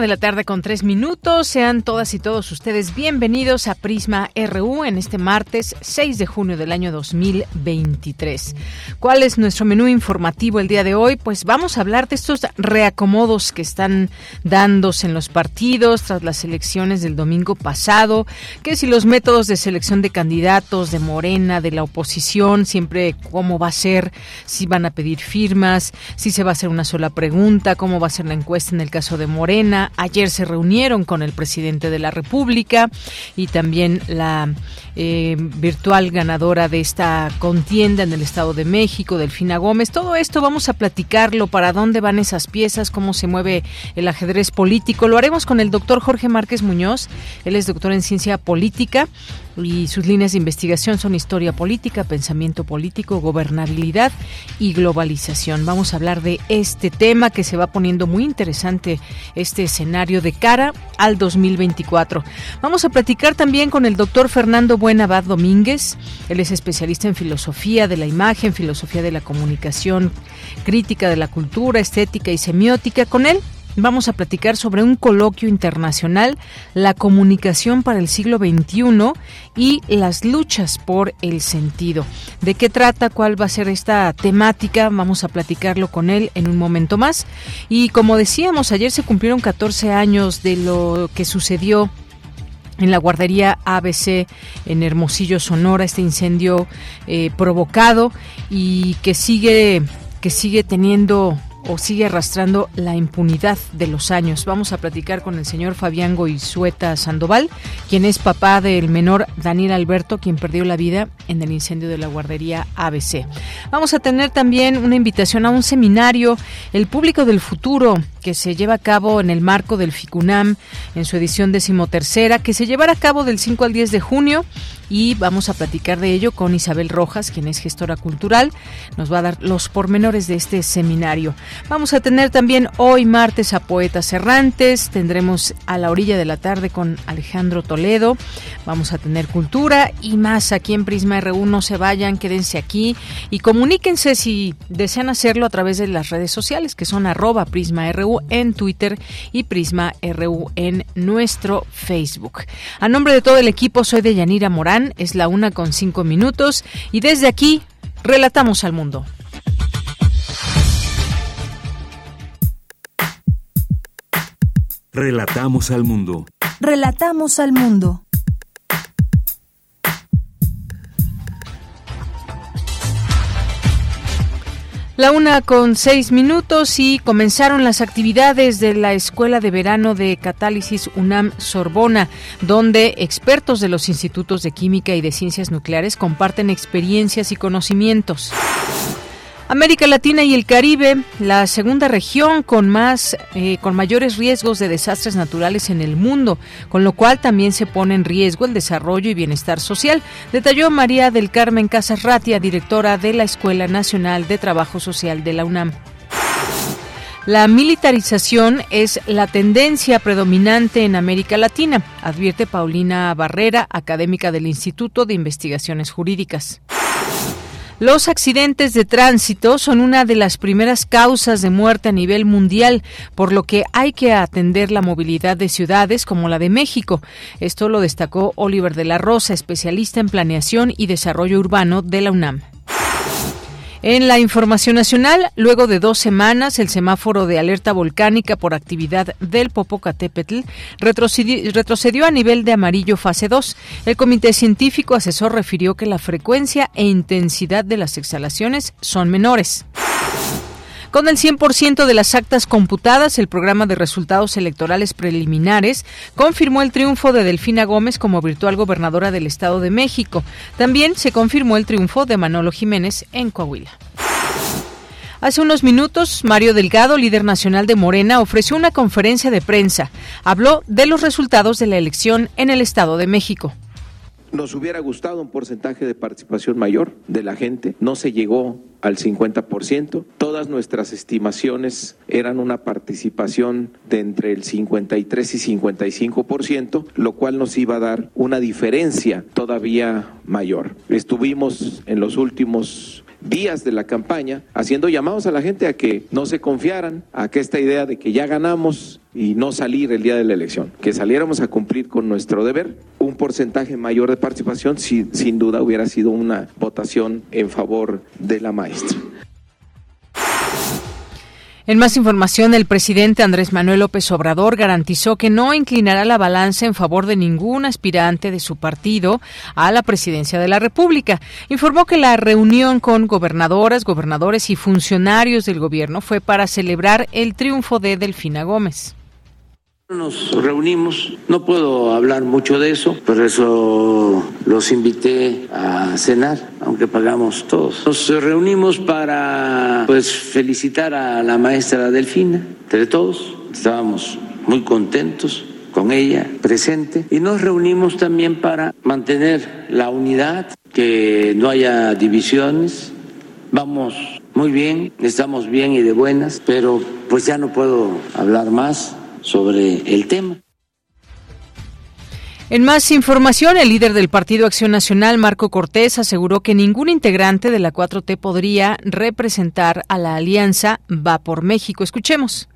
De la tarde con tres minutos. Sean todas y todos ustedes bienvenidos a Prisma RU en este martes 6 de junio del año 2023. ¿Cuál es nuestro menú informativo el día de hoy? Pues vamos a hablar de estos reacomodos que están dándose en los partidos tras las elecciones del domingo pasado, que si los métodos de selección de candidatos de Morena, de la oposición, siempre cómo va a ser, si van a pedir firmas, si se va a hacer una sola pregunta, cómo va a ser la encuesta en el caso de Morena Ayer se reunieron con el presidente de la República y también la eh, virtual ganadora de esta contienda en el Estado de México, Delfina Gómez. Todo esto vamos a platicarlo, para dónde van esas piezas, cómo se mueve el ajedrez político. Lo haremos con el doctor Jorge Márquez Muñoz. Él es doctor en ciencia política y sus líneas de investigación son historia política, pensamiento político, gobernabilidad y globalización. Vamos a hablar de este tema que se va poniendo muy interesante, este escenario de cara al 2024. Vamos a platicar también con el doctor Fernando Buenabad Domínguez. Él es especialista en filosofía de la imagen, filosofía de la comunicación, crítica de la cultura, estética y semiótica. Con él vamos a platicar sobre un coloquio internacional, la comunicación para el siglo XXI y las luchas por el sentido. ¿De qué trata? ¿Cuál va a ser esta temática? Vamos a platicarlo con él en un momento más. Y como decíamos, ayer se cumplieron 14 años de lo que sucedió en la guardería ABC en Hermosillo, Sonora, este incendio eh, provocado y que sigue que sigue teniendo o sigue arrastrando la impunidad de los años. Vamos a platicar con el señor Fabián Goizueta Sandoval, quien es papá del menor Daniel Alberto, quien perdió la vida en el incendio de la guardería ABC. Vamos a tener también una invitación a un seminario, El Público del Futuro, que se lleva a cabo en el marco del FICUNAM en su edición decimotercera, que se llevará a cabo del 5 al 10 de junio y vamos a platicar de ello con Isabel Rojas, quien es gestora cultural. Nos va a dar los pormenores de este seminario. Vamos a tener también hoy martes a Poetas Errantes, tendremos a la orilla de la tarde con Alejandro Toledo, vamos a tener cultura y más aquí en Prisma RU. No se vayan, quédense aquí y comuníquense si desean hacerlo a través de las redes sociales que son arroba Prisma RU en Twitter y Prisma RU en nuestro Facebook. A nombre de todo el equipo soy de Yanira Morán es la una con cinco minutos y desde aquí relatamos al mundo. Relatamos al mundo. Relatamos al mundo. La una con seis minutos y comenzaron las actividades de la Escuela de Verano de Catálisis UNAM Sorbona, donde expertos de los institutos de Química y de Ciencias Nucleares comparten experiencias y conocimientos. América Latina y el Caribe, la segunda región con más, eh, con mayores riesgos de desastres naturales en el mundo, con lo cual también se pone en riesgo el desarrollo y bienestar social, detalló María del Carmen Casas Ratia, directora de la Escuela Nacional de Trabajo Social de la UNAM. La militarización es la tendencia predominante en América Latina, advierte Paulina Barrera, académica del Instituto de Investigaciones Jurídicas. Los accidentes de tránsito son una de las primeras causas de muerte a nivel mundial, por lo que hay que atender la movilidad de ciudades como la de México. Esto lo destacó Oliver de la Rosa, especialista en planeación y desarrollo urbano de la UNAM. En la información nacional, luego de dos semanas, el semáforo de alerta volcánica por actividad del Popocatépetl retrocedió, a nivel de amarillo fase 2. El comité científico asesor refirió que la frecuencia e intensidad de las exhalaciones son menores. Con el 100% de las actas computadas, el programa de resultados electorales preliminares confirmó el triunfo de Delfina Gómez como virtual gobernadora del Estado de México. También se confirmó el triunfo de Manolo Jiménez en Coahuila. Hace unos minutos, Mario Delgado, líder nacional de Morena, ofreció una conferencia de prensa. Habló de los resultados de la elección en el Estado de México. Nos hubiera gustado un porcentaje de participación mayor de la gente. No se llegó al 50%. Todas nuestras estimaciones eran una participación de entre el 53 y 55%, lo cual nos iba a dar una diferencia todavía mayor. Estuvimos en los últimos días de la campaña haciendo llamados a la gente a que no se confiaran, a que esta idea de que ya ganamos y no salir el día de la elección, que saliéramos a cumplir con nuestro deber. Un porcentaje mayor de participación sin duda hubiera sido una votación en favor de la maestra. En más información, el presidente Andrés Manuel López Obrador garantizó que no inclinará la balanza en favor de ningún aspirante de su partido a la presidencia de la República. Informó que la reunión con gobernadoras, gobernadores y funcionarios del gobierno fue para celebrar el triunfo de Delfina Gómez. Nos reunimos, no puedo hablar mucho de eso, por eso los invité a cenar, aunque pagamos todos. Nos reunimos para pues felicitar a la maestra Delfina, entre todos, estábamos muy contentos con ella presente y nos reunimos también para mantener la unidad, que no haya divisiones. Vamos muy bien, estamos bien y de buenas, pero pues ya no puedo hablar más sobre el tema. En más información, el líder del Partido Acción Nacional, Marco Cortés, aseguró que ningún integrante de la 4T podría representar a la alianza Va por México. Escuchemos.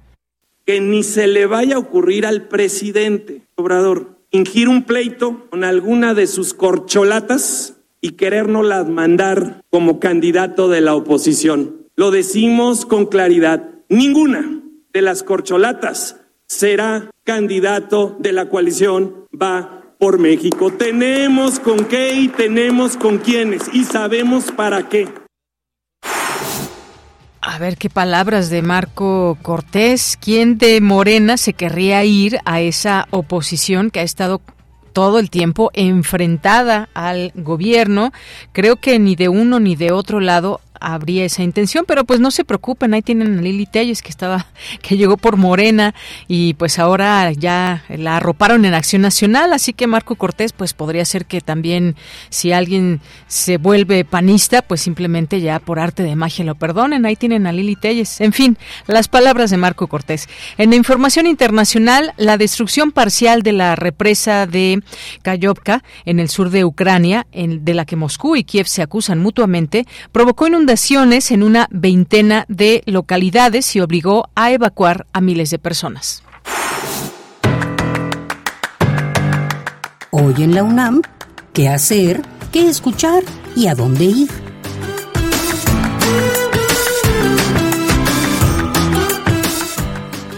Que ni se le vaya a ocurrir al presidente Obrador ingir un pleito con alguna de sus corcholatas y querérnoslas mandar como candidato de la oposición. Lo decimos con claridad. Ninguna de las corcholatas será candidato de la coalición Va por México. Tenemos con qué y tenemos con quiénes y sabemos para qué. A ver qué palabras de Marco Cortés. ¿Quién de Morena se querría ir a esa oposición que ha estado todo el tiempo enfrentada al gobierno? Creo que ni de uno ni de otro lado habría esa intención, pero pues no se preocupen, ahí tienen a Lili Telles que estaba, que llegó por Morena y pues ahora ya la arroparon en Acción Nacional, así que Marco Cortés pues podría ser que también si alguien se vuelve panista, pues simplemente ya por arte de magia lo perdonen, ahí tienen a Lili Telles. En fin, las palabras de Marco Cortés. En la información internacional, la destrucción parcial de la represa de Kayovka en el sur de Ucrania, en, de la que Moscú y Kiev se acusan mutuamente, provocó inundaciones en una veintena de localidades y obligó a evacuar a miles de personas. Hoy en la UNAM, ¿qué hacer? ¿Qué escuchar? ¿Y a dónde ir?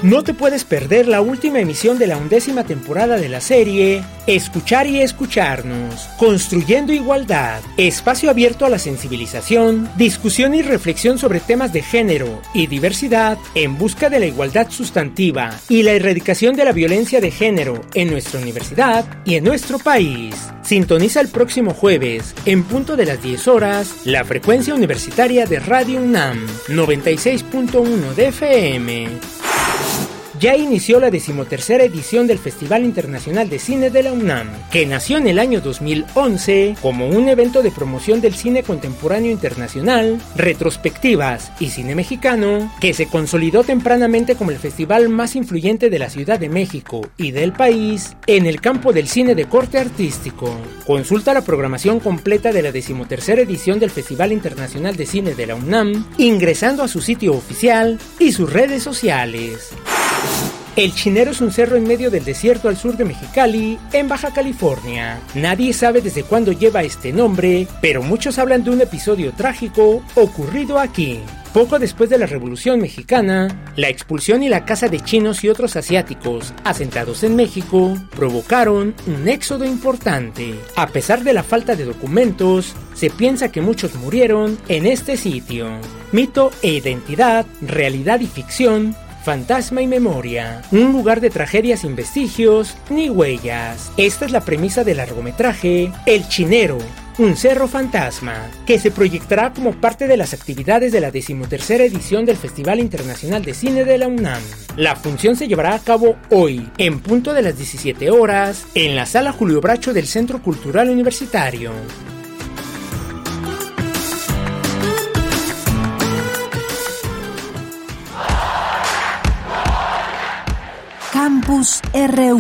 No te puedes perder la última emisión de la undécima temporada de la serie Escuchar y Escucharnos, Construyendo Igualdad, espacio abierto a la sensibilización, discusión y reflexión sobre temas de género y diversidad en busca de la igualdad sustantiva y la erradicación de la violencia de género en nuestra universidad y en nuestro país. Sintoniza el próximo jueves, en punto de las 10 horas, la frecuencia universitaria de Radio UNAM, 96.1 de FM ya inició la decimotercera edición del Festival Internacional de Cine de la UNAM, que nació en el año 2011 como un evento de promoción del cine contemporáneo internacional, retrospectivas y cine mexicano, que se consolidó tempranamente como el festival más influyente de la Ciudad de México y del país en el campo del cine de corte artístico. Consulta la programación completa de la decimotercera edición del Festival Internacional de Cine de la UNAM ingresando a su sitio oficial y sus redes sociales. El Chinero es un cerro en medio del desierto al sur de Mexicali, en Baja California. Nadie sabe desde cuándo lleva este nombre, pero muchos hablan de un episodio trágico ocurrido aquí. Poco después de la Revolución Mexicana, la expulsión y la caza de chinos y otros asiáticos asentados en México provocaron un éxodo importante. A pesar de la falta de documentos, se piensa que muchos murieron en este sitio. Mito e identidad, realidad y ficción Fantasma y Memoria, un lugar de tragedias sin vestigios ni huellas. Esta es la premisa del largometraje El Chinero, un cerro fantasma, que se proyectará como parte de las actividades de la decimotercera edición del Festival Internacional de Cine de la UNAM. La función se llevará a cabo hoy, en punto de las 17 horas, en la Sala Julio Bracho del Centro Cultural Universitario. Campus RU.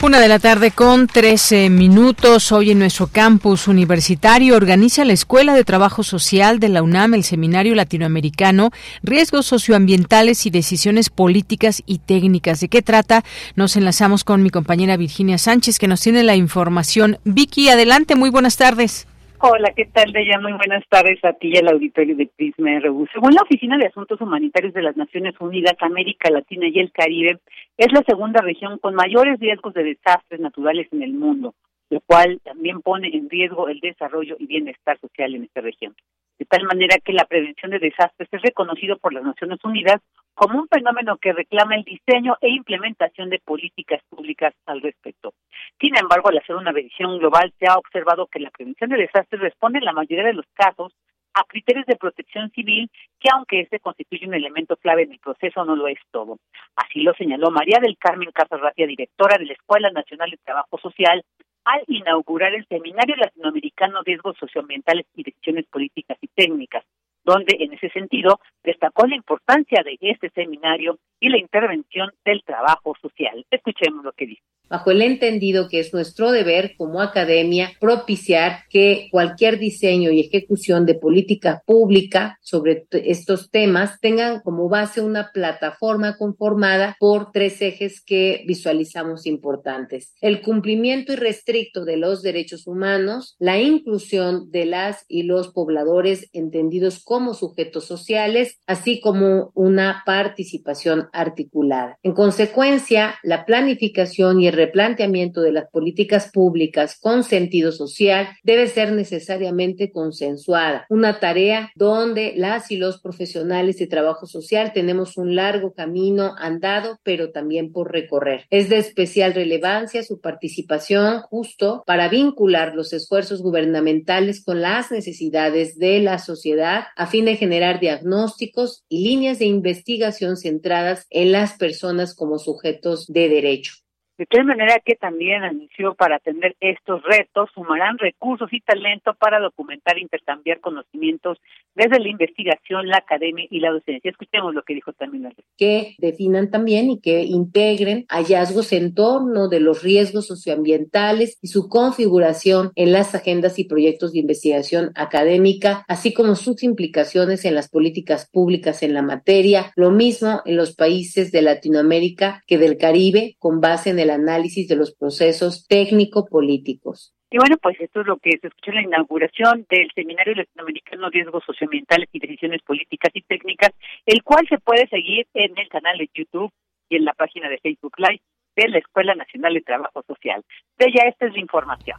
Una de la tarde con 13 minutos. Hoy en nuestro campus universitario organiza la Escuela de Trabajo Social de la UNAM el Seminario Latinoamericano Riesgos Socioambientales y Decisiones Políticas y Técnicas. ¿De qué trata? Nos enlazamos con mi compañera Virginia Sánchez que nos tiene la información. Vicky, adelante, muy buenas tardes. Hola, ¿qué tal, Deya? Muy buenas tardes a ti y al auditorio de Prisma RU. Según la Oficina de Asuntos Humanitarios de las Naciones Unidas, América Latina y el Caribe es la segunda región con mayores riesgos de desastres naturales en el mundo, lo cual también pone en riesgo el desarrollo y bienestar social en esta región. De tal manera que la prevención de desastres es reconocido por las Naciones Unidas como un fenómeno que reclama el diseño e implementación de políticas públicas al respecto. Sin embargo, al hacer una revisión global se ha observado que la prevención de desastres responde en la mayoría de los casos a criterios de protección civil que aunque este constituye un elemento clave en el proceso no lo es todo. Así lo señaló María del Carmen Casarratia, directora de la Escuela Nacional de Trabajo Social, al inaugurar el Seminario Latinoamericano Riesgos Socioambientales y Decisiones Políticas y Técnicas, donde en ese sentido destacó la importancia de este seminario y la intervención del trabajo social. Escuchemos lo que dice bajo el entendido que es nuestro deber como academia propiciar que cualquier diseño y ejecución de política pública sobre estos temas tengan como base una plataforma conformada por tres ejes que visualizamos importantes. El cumplimiento irrestricto de los derechos humanos, la inclusión de las y los pobladores entendidos como sujetos sociales, así como una participación articulada. En consecuencia, la planificación y el replanteamiento de las políticas públicas con sentido social debe ser necesariamente consensuada, una tarea donde las y los profesionales de trabajo social tenemos un largo camino andado, pero también por recorrer. Es de especial relevancia su participación justo para vincular los esfuerzos gubernamentales con las necesidades de la sociedad a fin de generar diagnósticos y líneas de investigación centradas en las personas como sujetos de derecho. De tal manera que también anunció para atender estos retos, sumarán recursos y talento para documentar e intercambiar conocimientos desde la investigación, la academia y la docencia. Escuchemos lo que dijo también. Que definan también y que integren hallazgos en torno de los riesgos socioambientales y su configuración en las agendas y proyectos de investigación académica, así como sus implicaciones en las políticas públicas en la materia, lo mismo en los países de Latinoamérica que del Caribe, con base en el análisis de los procesos técnico-políticos. Y bueno, pues esto es lo que se escuchó en la inauguración del Seminario Latinoamericano Riesgos Socioambientales y Decisiones Políticas y Técnicas, el cual se puede seguir en el canal de YouTube y en la página de Facebook Live de la Escuela Nacional de Trabajo Social. De ella, esta es la información.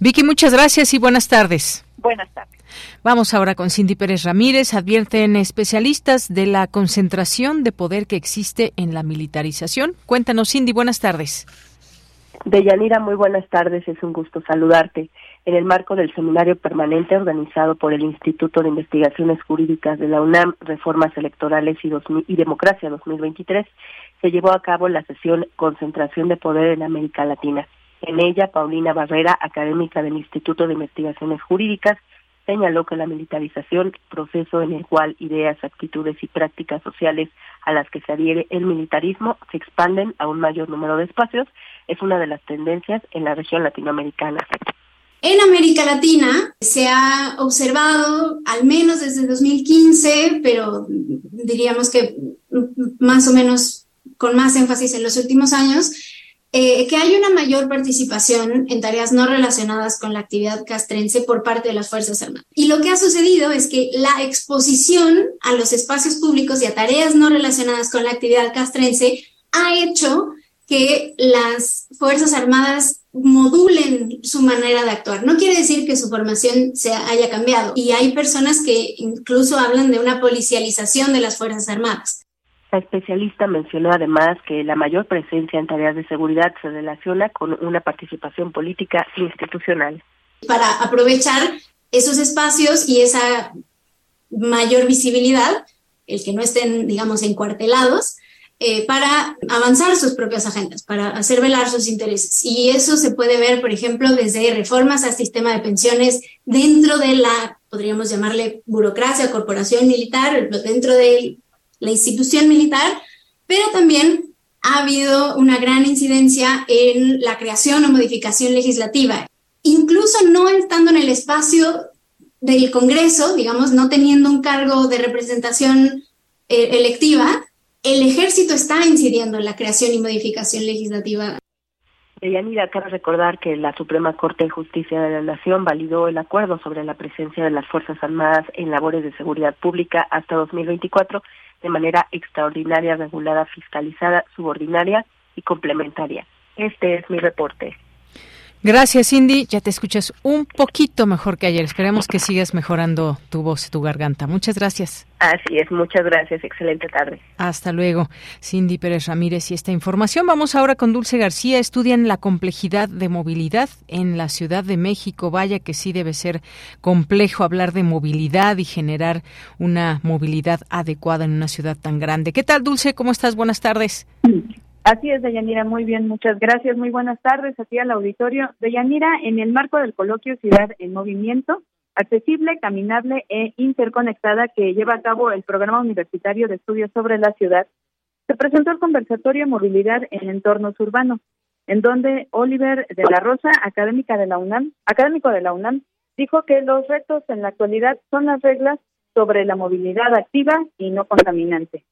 Vicky, muchas gracias y buenas tardes. Buenas tardes. Vamos ahora con Cindy Pérez Ramírez. Advierten especialistas de la concentración de poder que existe en la militarización. Cuéntanos, Cindy, buenas tardes. Deyanira, muy buenas tardes. Es un gusto saludarte. En el marco del seminario permanente organizado por el Instituto de Investigaciones Jurídicas de la UNAM, Reformas Electorales y, y Democracia 2023, se llevó a cabo la sesión Concentración de Poder en América Latina. En ella, Paulina Barrera, académica del Instituto de Investigaciones Jurídicas, señaló que la militarización, proceso en el cual ideas, actitudes y prácticas sociales a las que se adhiere el militarismo se expanden a un mayor número de espacios, es una de las tendencias en la región latinoamericana. En América Latina se ha observado, al menos desde 2015, pero diríamos que más o menos con más énfasis en los últimos años, eh, que hay una mayor participación en tareas no relacionadas con la actividad castrense por parte de las Fuerzas Armadas. Y lo que ha sucedido es que la exposición a los espacios públicos y a tareas no relacionadas con la actividad castrense ha hecho que las Fuerzas Armadas modulen su manera de actuar. No quiere decir que su formación se haya cambiado. Y hay personas que incluso hablan de una policialización de las Fuerzas Armadas. La especialista mencionó además que la mayor presencia en tareas de seguridad se relaciona con una participación política institucional. Para aprovechar esos espacios y esa mayor visibilidad, el que no estén, digamos, encuartelados, eh, para avanzar sus propias agendas, para hacer velar sus intereses. Y eso se puede ver, por ejemplo, desde reformas al sistema de pensiones dentro de la, podríamos llamarle burocracia, corporación militar, dentro del la institución militar, pero también ha habido una gran incidencia en la creación o modificación legislativa. Incluso no estando en el espacio del Congreso, digamos, no teniendo un cargo de representación eh, electiva, el ejército está incidiendo en la creación y modificación legislativa. Yanira, cabe recordar que la Suprema Corte de Justicia de la Nación validó el acuerdo sobre la presencia de las Fuerzas Armadas en labores de seguridad pública hasta 2024 de manera extraordinaria, regulada, fiscalizada, subordinaria y complementaria. Este es mi reporte. Gracias, Cindy. Ya te escuchas un poquito mejor que ayer. Esperemos que sigas mejorando tu voz y tu garganta. Muchas gracias. Así es, muchas gracias. Excelente tarde. Hasta luego. Cindy Pérez Ramírez y esta información. Vamos ahora con Dulce García. Estudian la complejidad de movilidad en la Ciudad de México. Vaya que sí debe ser complejo hablar de movilidad y generar una movilidad adecuada en una ciudad tan grande. ¿Qué tal, Dulce? ¿Cómo estás? Buenas tardes. Así es, Deyanira, muy bien, muchas gracias. Muy buenas tardes aquí al auditorio. Deyanira, en el marco del coloquio Ciudad en Movimiento, accesible, caminable e interconectada que lleva a cabo el Programa Universitario de Estudios sobre la Ciudad, se presentó el conversatorio Movilidad en Entornos Urbanos, en donde Oliver de la Rosa, académica de la UNAM, académico de la UNAM, dijo que los retos en la actualidad son las reglas sobre la movilidad activa y no contaminante.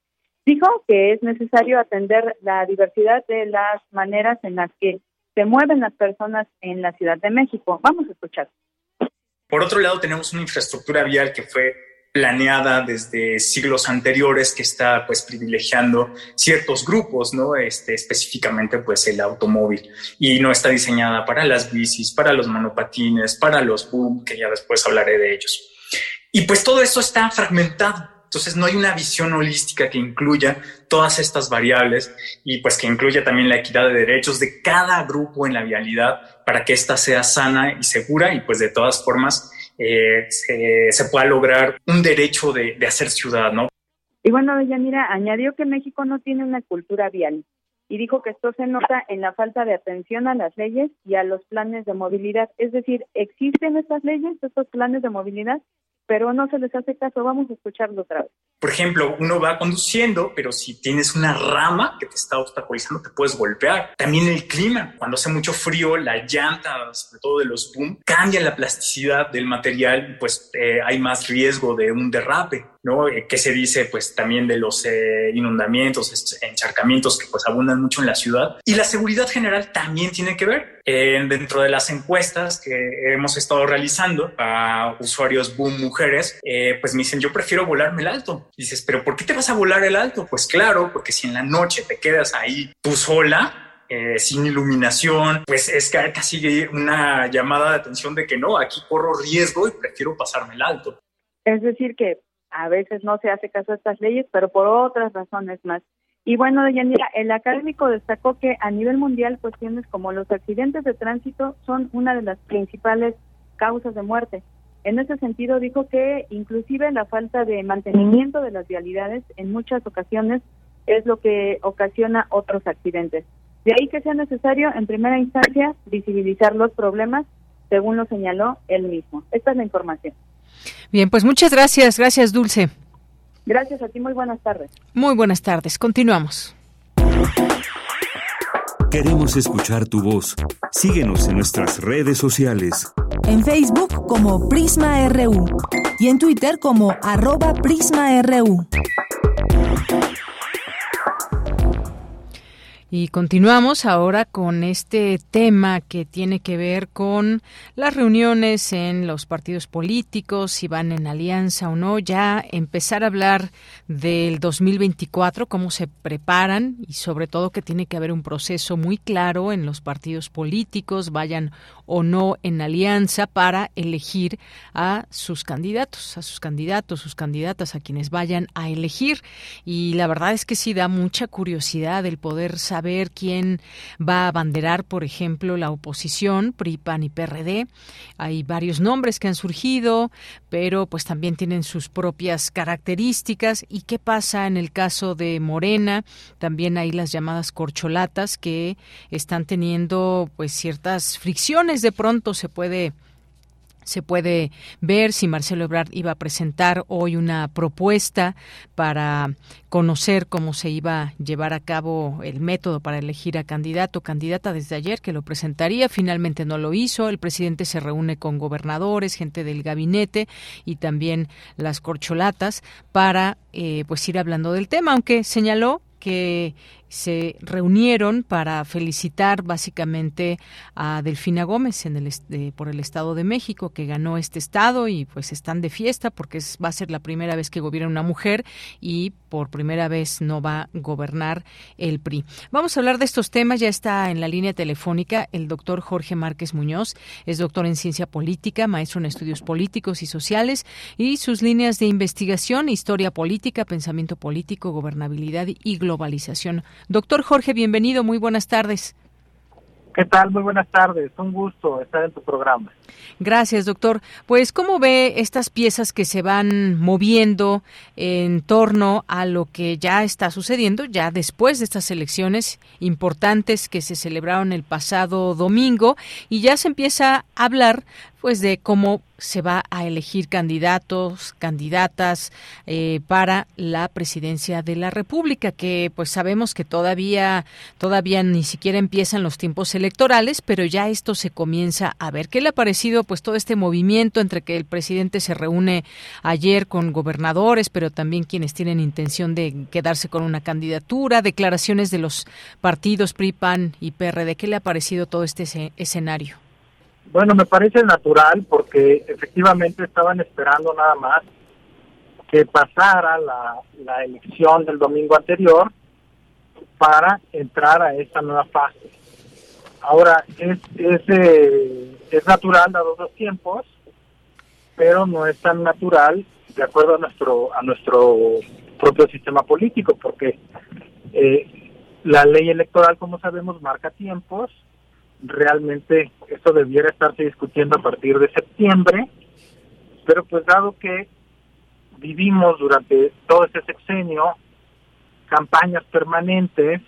Dijo que es necesario atender la diversidad de las maneras en las que se mueven las personas en la Ciudad de México. Vamos a escuchar. Por otro lado, tenemos una infraestructura vial que fue planeada desde siglos anteriores que está pues privilegiando ciertos grupos, ¿no? Este, específicamente pues el automóvil y no está diseñada para las bicis, para los monopatines, para los boom, que ya después hablaré de ellos. Y pues todo eso está fragmentado entonces no hay una visión holística que incluya todas estas variables y pues que incluya también la equidad de derechos de cada grupo en la vialidad para que ésta sea sana y segura y pues de todas formas eh, se, pueda lograr un derecho de, hacer ciudad, ¿no? Y bueno, Yanira añadió que México no tiene una cultura vial y dijo que esto se nota en la falta de atención a las leyes y a los planes de movilidad. Es decir, existen estas leyes, estos planes de movilidad, pero no se les hace caso. Vamos a escucharlo otra vez. Por ejemplo, uno va conduciendo, pero si tienes una rama que te está obstaculizando, te puedes golpear. También el clima. Cuando hace mucho frío, la llanta, sobre todo de los boom, cambia la plasticidad del material pues eh, hay más riesgo de un derrape. ¿No? Eh, ¿Qué se dice pues también de los eh, inundamientos, encharcamientos que pues abundan mucho en la ciudad? Y la seguridad general también tiene que ver. dentro de las encuestas que hemos estado realizando a usuarios boom mujeres, pues me dicen, yo prefiero volarme el alto. dices, pero ¿por qué te vas a volar el alto? Pues claro, porque si en la noche te quedas ahí tú sola, eh, sin iluminación, pues es casi una llamada de atención de que no, aquí corro riesgo y prefiero pasarme el alto. Es decir, que a veces no se hace caso a estas leyes, pero por otras razones más. Y bueno, Deyanira, el académico destacó que a nivel mundial cuestiones como los accidentes de tránsito son una de las principales causas de muerte. En ese sentido, dijo que inclusive la falta de mantenimiento de las vialidades en muchas ocasiones es lo que ocasiona otros accidentes. De ahí que sea necesario, en primera instancia, visibilizar los problemas, según lo señaló él mismo. Esta es la información. Bien, pues muchas gracias. Gracias, Dulce. Gracias a ti. Muy buenas tardes. Muy buenas tardes. Continuamos. Queremos escuchar tu voz. Síguenos en nuestras redes sociales. En Facebook como Prisma RU y en Twitter como arroba PrismaRU. Y continuamos ahora con este tema que tiene que ver con las reuniones en los partidos políticos, si van en alianza o no, ya empezar a hablar del 2024, cómo se preparan y sobre todo que tiene que haber un proceso muy claro en los partidos políticos, vayan o no en alianza para elegir a sus candidatos, a sus candidatos, sus candidatas, a quienes vayan a elegir. Y la verdad es que sí da mucha curiosidad el poder saber quién va a abanderar, por ejemplo, la oposición, PRI, PAN y PRD. Hay varios nombres que han surgido, pero pues también tienen sus propias características. ¿Y qué pasa en el caso de Morena? También hay las llamadas corcholatas que están teniendo pues ciertas fricciones de pronto se puede se puede ver si Marcelo Ebrard iba a presentar hoy una propuesta para conocer cómo se iba a llevar a cabo el método para elegir a candidato o candidata desde ayer que lo presentaría. Finalmente no lo hizo. El presidente se reúne con gobernadores gente del gabinete y también las corcholatas para eh, pues ir hablando del tema aunque señaló que se reunieron para felicitar básicamente a Delfina Gómez en el, por el Estado de México que ganó este estado y pues están de fiesta porque es, va a ser la primera vez que gobierna una mujer y por primera vez no va a gobernar el PRI. Vamos a hablar de estos temas, ya está en la línea telefónica el doctor Jorge Márquez Muñoz, es doctor en ciencia política, maestro en estudios políticos y sociales y sus líneas de investigación, historia política, pensamiento político, gobernabilidad y globalización. Doctor Jorge, bienvenido, muy buenas tardes. ¿Qué tal? Muy buenas tardes. Un gusto estar en tu programa. Gracias, doctor. Pues, ¿cómo ve estas piezas que se van moviendo en torno a lo que ya está sucediendo, ya después de estas elecciones importantes que se celebraron el pasado domingo y ya se empieza a hablar pues de cómo se va a elegir candidatos, candidatas eh, para la presidencia de la República, que pues sabemos que todavía todavía ni siquiera empiezan los tiempos electorales, pero ya esto se comienza a ver. ¿Qué le ha parecido pues todo este movimiento entre que el presidente se reúne ayer con gobernadores, pero también quienes tienen intención de quedarse con una candidatura, declaraciones de los partidos PRI, PAN y PRD? ¿Qué le ha parecido todo este escenario? Bueno, me parece natural porque efectivamente estaban esperando nada más que pasara la, elección del domingo anterior para entrar a esta nueva fase. Ahora, es, es, eh, es natural dados los tiempos, pero no es tan natural de acuerdo a nuestro, a nuestro propio sistema político, porque eh, la ley electoral, como sabemos, marca tiempos realmente esto debiera estarse discutiendo a partir de septiembre, pero pues dado que vivimos durante todo ese sexenio campañas permanentes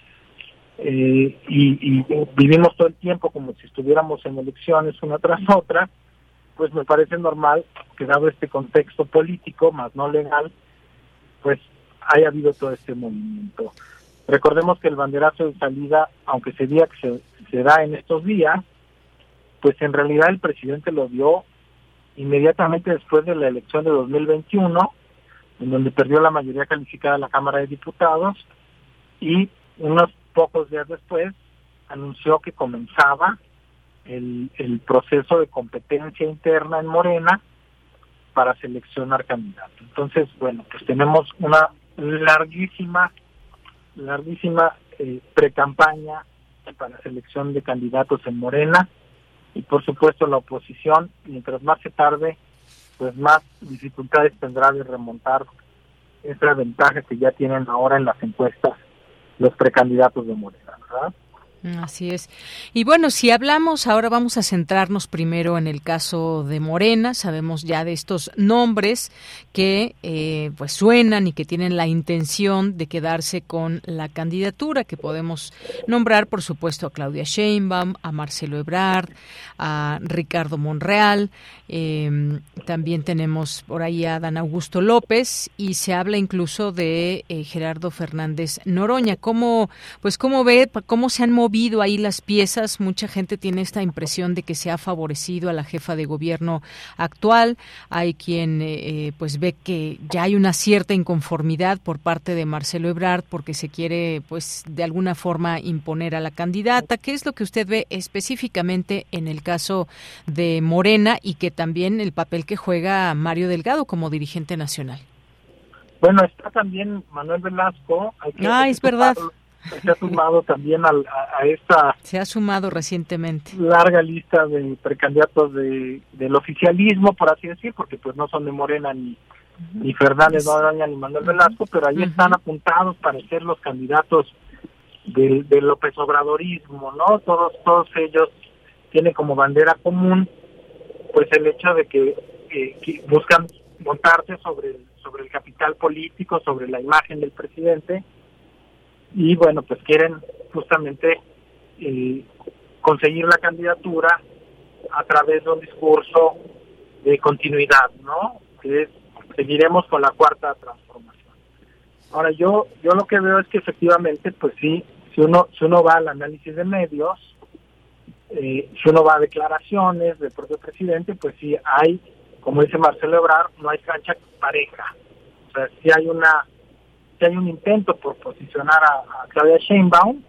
eh, y, vivimos todo el tiempo como si estuviéramos en elecciones una tras otra, pues me parece normal que dado este contexto político, más no legal, pues haya habido todo este movimiento. Recordemos que el banderazo de salida, aunque se diga que se da en estos días, pues en realidad el presidente lo dio inmediatamente después de la elección de 2021, en donde perdió la mayoría calificada de la Cámara de Diputados, y unos pocos días después anunció que comenzaba el, el proceso de competencia interna en Morena para seleccionar candidatos. Entonces, bueno, pues tenemos una larguísima, larguísima eh, pre-campaña para selección de candidatos en Morena y por supuesto la oposición, mientras más se tarde, pues más dificultades tendrá de remontar esa ventaja que ya tienen ahora en las encuestas los precandidatos de Morena, ¿verdad? Así es. Y bueno, si hablamos, ahora vamos a centrarnos primero en el caso de Morena. Sabemos ya de estos nombres que eh, pues suenan y que tienen la intención de quedarse con la candidatura, que podemos nombrar, por supuesto, a Claudia Sheinbaum, a Marcelo Ebrard, a Ricardo Monreal, em, también tenemos por ahí a Dan Augusto López y se habla incluso de eh, Gerardo Fernández Noroña. ¿Cómo, pues, cómo ve, cómo se han movido ahí las piezas? Mucha gente tiene esta impresión de que se ha favorecido a la jefa de gobierno actual. Hay quien, eh, eh, pues, ve que ya hay una cierta inconformidad por parte de Marcelo Ebrard porque se quiere, pues, de alguna forma imponer a la candidata. ¿Qué es lo que usted ve específicamente en el caso de Morena y que también el papel que juega Mario Delgado como dirigente nacional. Bueno, está también Manuel Velasco. ah, es verdad. Se ha sumado también a, esta... Se ha sumado recientemente. Larga lista de precandidatos de, del oficialismo, por así decir, porque pues no son de Morena ni, ni Fernández Noroña ni Manuel Velasco, pero ahí están apuntados para ser los candidatos del, del López Obradorismo, ¿no? Todos, todos ellos tienen como bandera común pues el hecho de que, buscan montarse sobre el, sobre el capital político, sobre la imagen del presidente y bueno, pues quieren justamente eh, conseguir la candidatura a través de un discurso de continuidad, ¿no? Que es seguiremos con la cuarta transformación. Ahora yo yo lo que veo es que efectivamente, pues sí, si uno si uno va al análisis de medios, eh, si uno va a declaraciones del propio presidente, pues sí hay, como dice Marcelo Ebrard, no hay cancha pareja. O sea, si hay una, si hay un intento por posicionar a, Claudia Sheinbaum,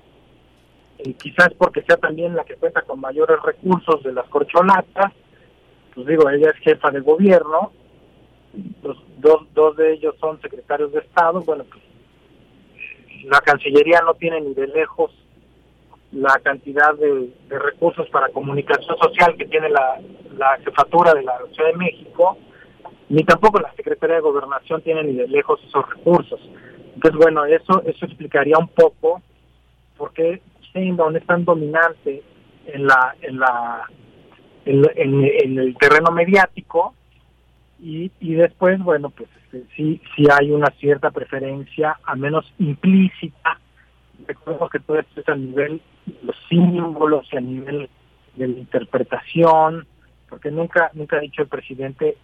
y quizás porque sea también la que cuenta con mayores recursos de las corcholatas, pues digo, ella es jefa de gobierno, los dos de ellos son secretarios de Estado, bueno, pues la Cancillería no tiene ni de lejos la cantidad de, recursos para comunicación social que tiene la, jefatura de la Ciudad de México, ni tampoco la Secretaría de Gobernación tiene ni de lejos esos recursos. Entonces, bueno, eso eso explicaría un poco por qué Sheinbaum es tan dominante en la en la en, el terreno mediático y, y después, bueno, pues este, sí sí hay una cierta preferencia, al menos implícita. Recordemos que todo esto es a nivel los símbolos y a nivel de la interpretación, porque nunca nunca ha dicho el presidente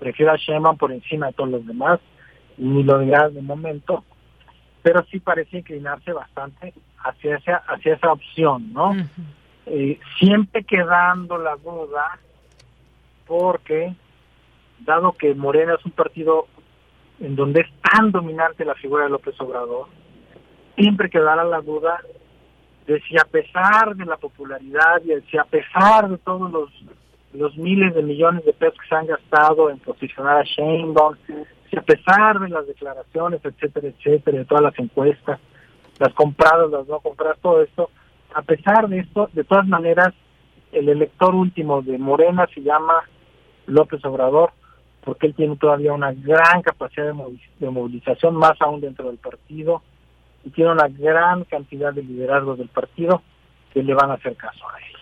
prefiero a Sheinbaum por encima de todos los demás, ni lo dirá de momento, pero sí parece inclinarse bastante hacia esa, hacia esa opción, ¿no? Eh, siempre quedando la duda, porque dado que Morena es un partido en donde es tan dominante la figura de López Obrador, siempre quedará la duda de si a pesar de la popularidad y si a pesar de todos los, los miles de millones de pesos que se han gastado en posicionar a Sheinbaum, a pesar de las declaraciones, etcétera, etcétera, de todas las encuestas, las compradas, las no compradas, todo esto, a pesar de esto, de todas maneras, el elector último de Morena se llama López Obrador, porque él tiene todavía una gran capacidad de movilización, más aún dentro del partido, y tiene una gran cantidad de liderazgos del partido que le van a hacer caso a él.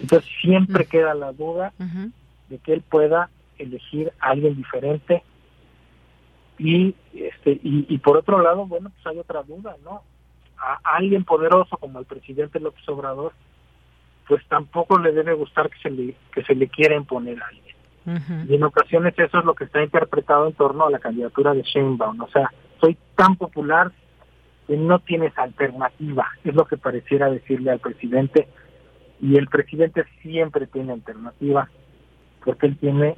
Entonces siempre queda la duda de que él pueda elegir a alguien diferente y este y, por otro lado bueno pues hay otra duda no a, alguien poderoso como el presidente López Obrador pues tampoco le debe gustar que se le que se le quiera imponer a alguien. Y en ocasiones eso es lo que está interpretado en torno a la candidatura de Sheinbaum. O sea soy tan popular no tienes alternativa, es lo que pareciera decirle al presidente, y el presidente siempre tiene alternativa, porque él tiene,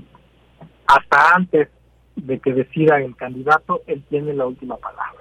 hasta antes de que decida el candidato, él tiene la última palabra.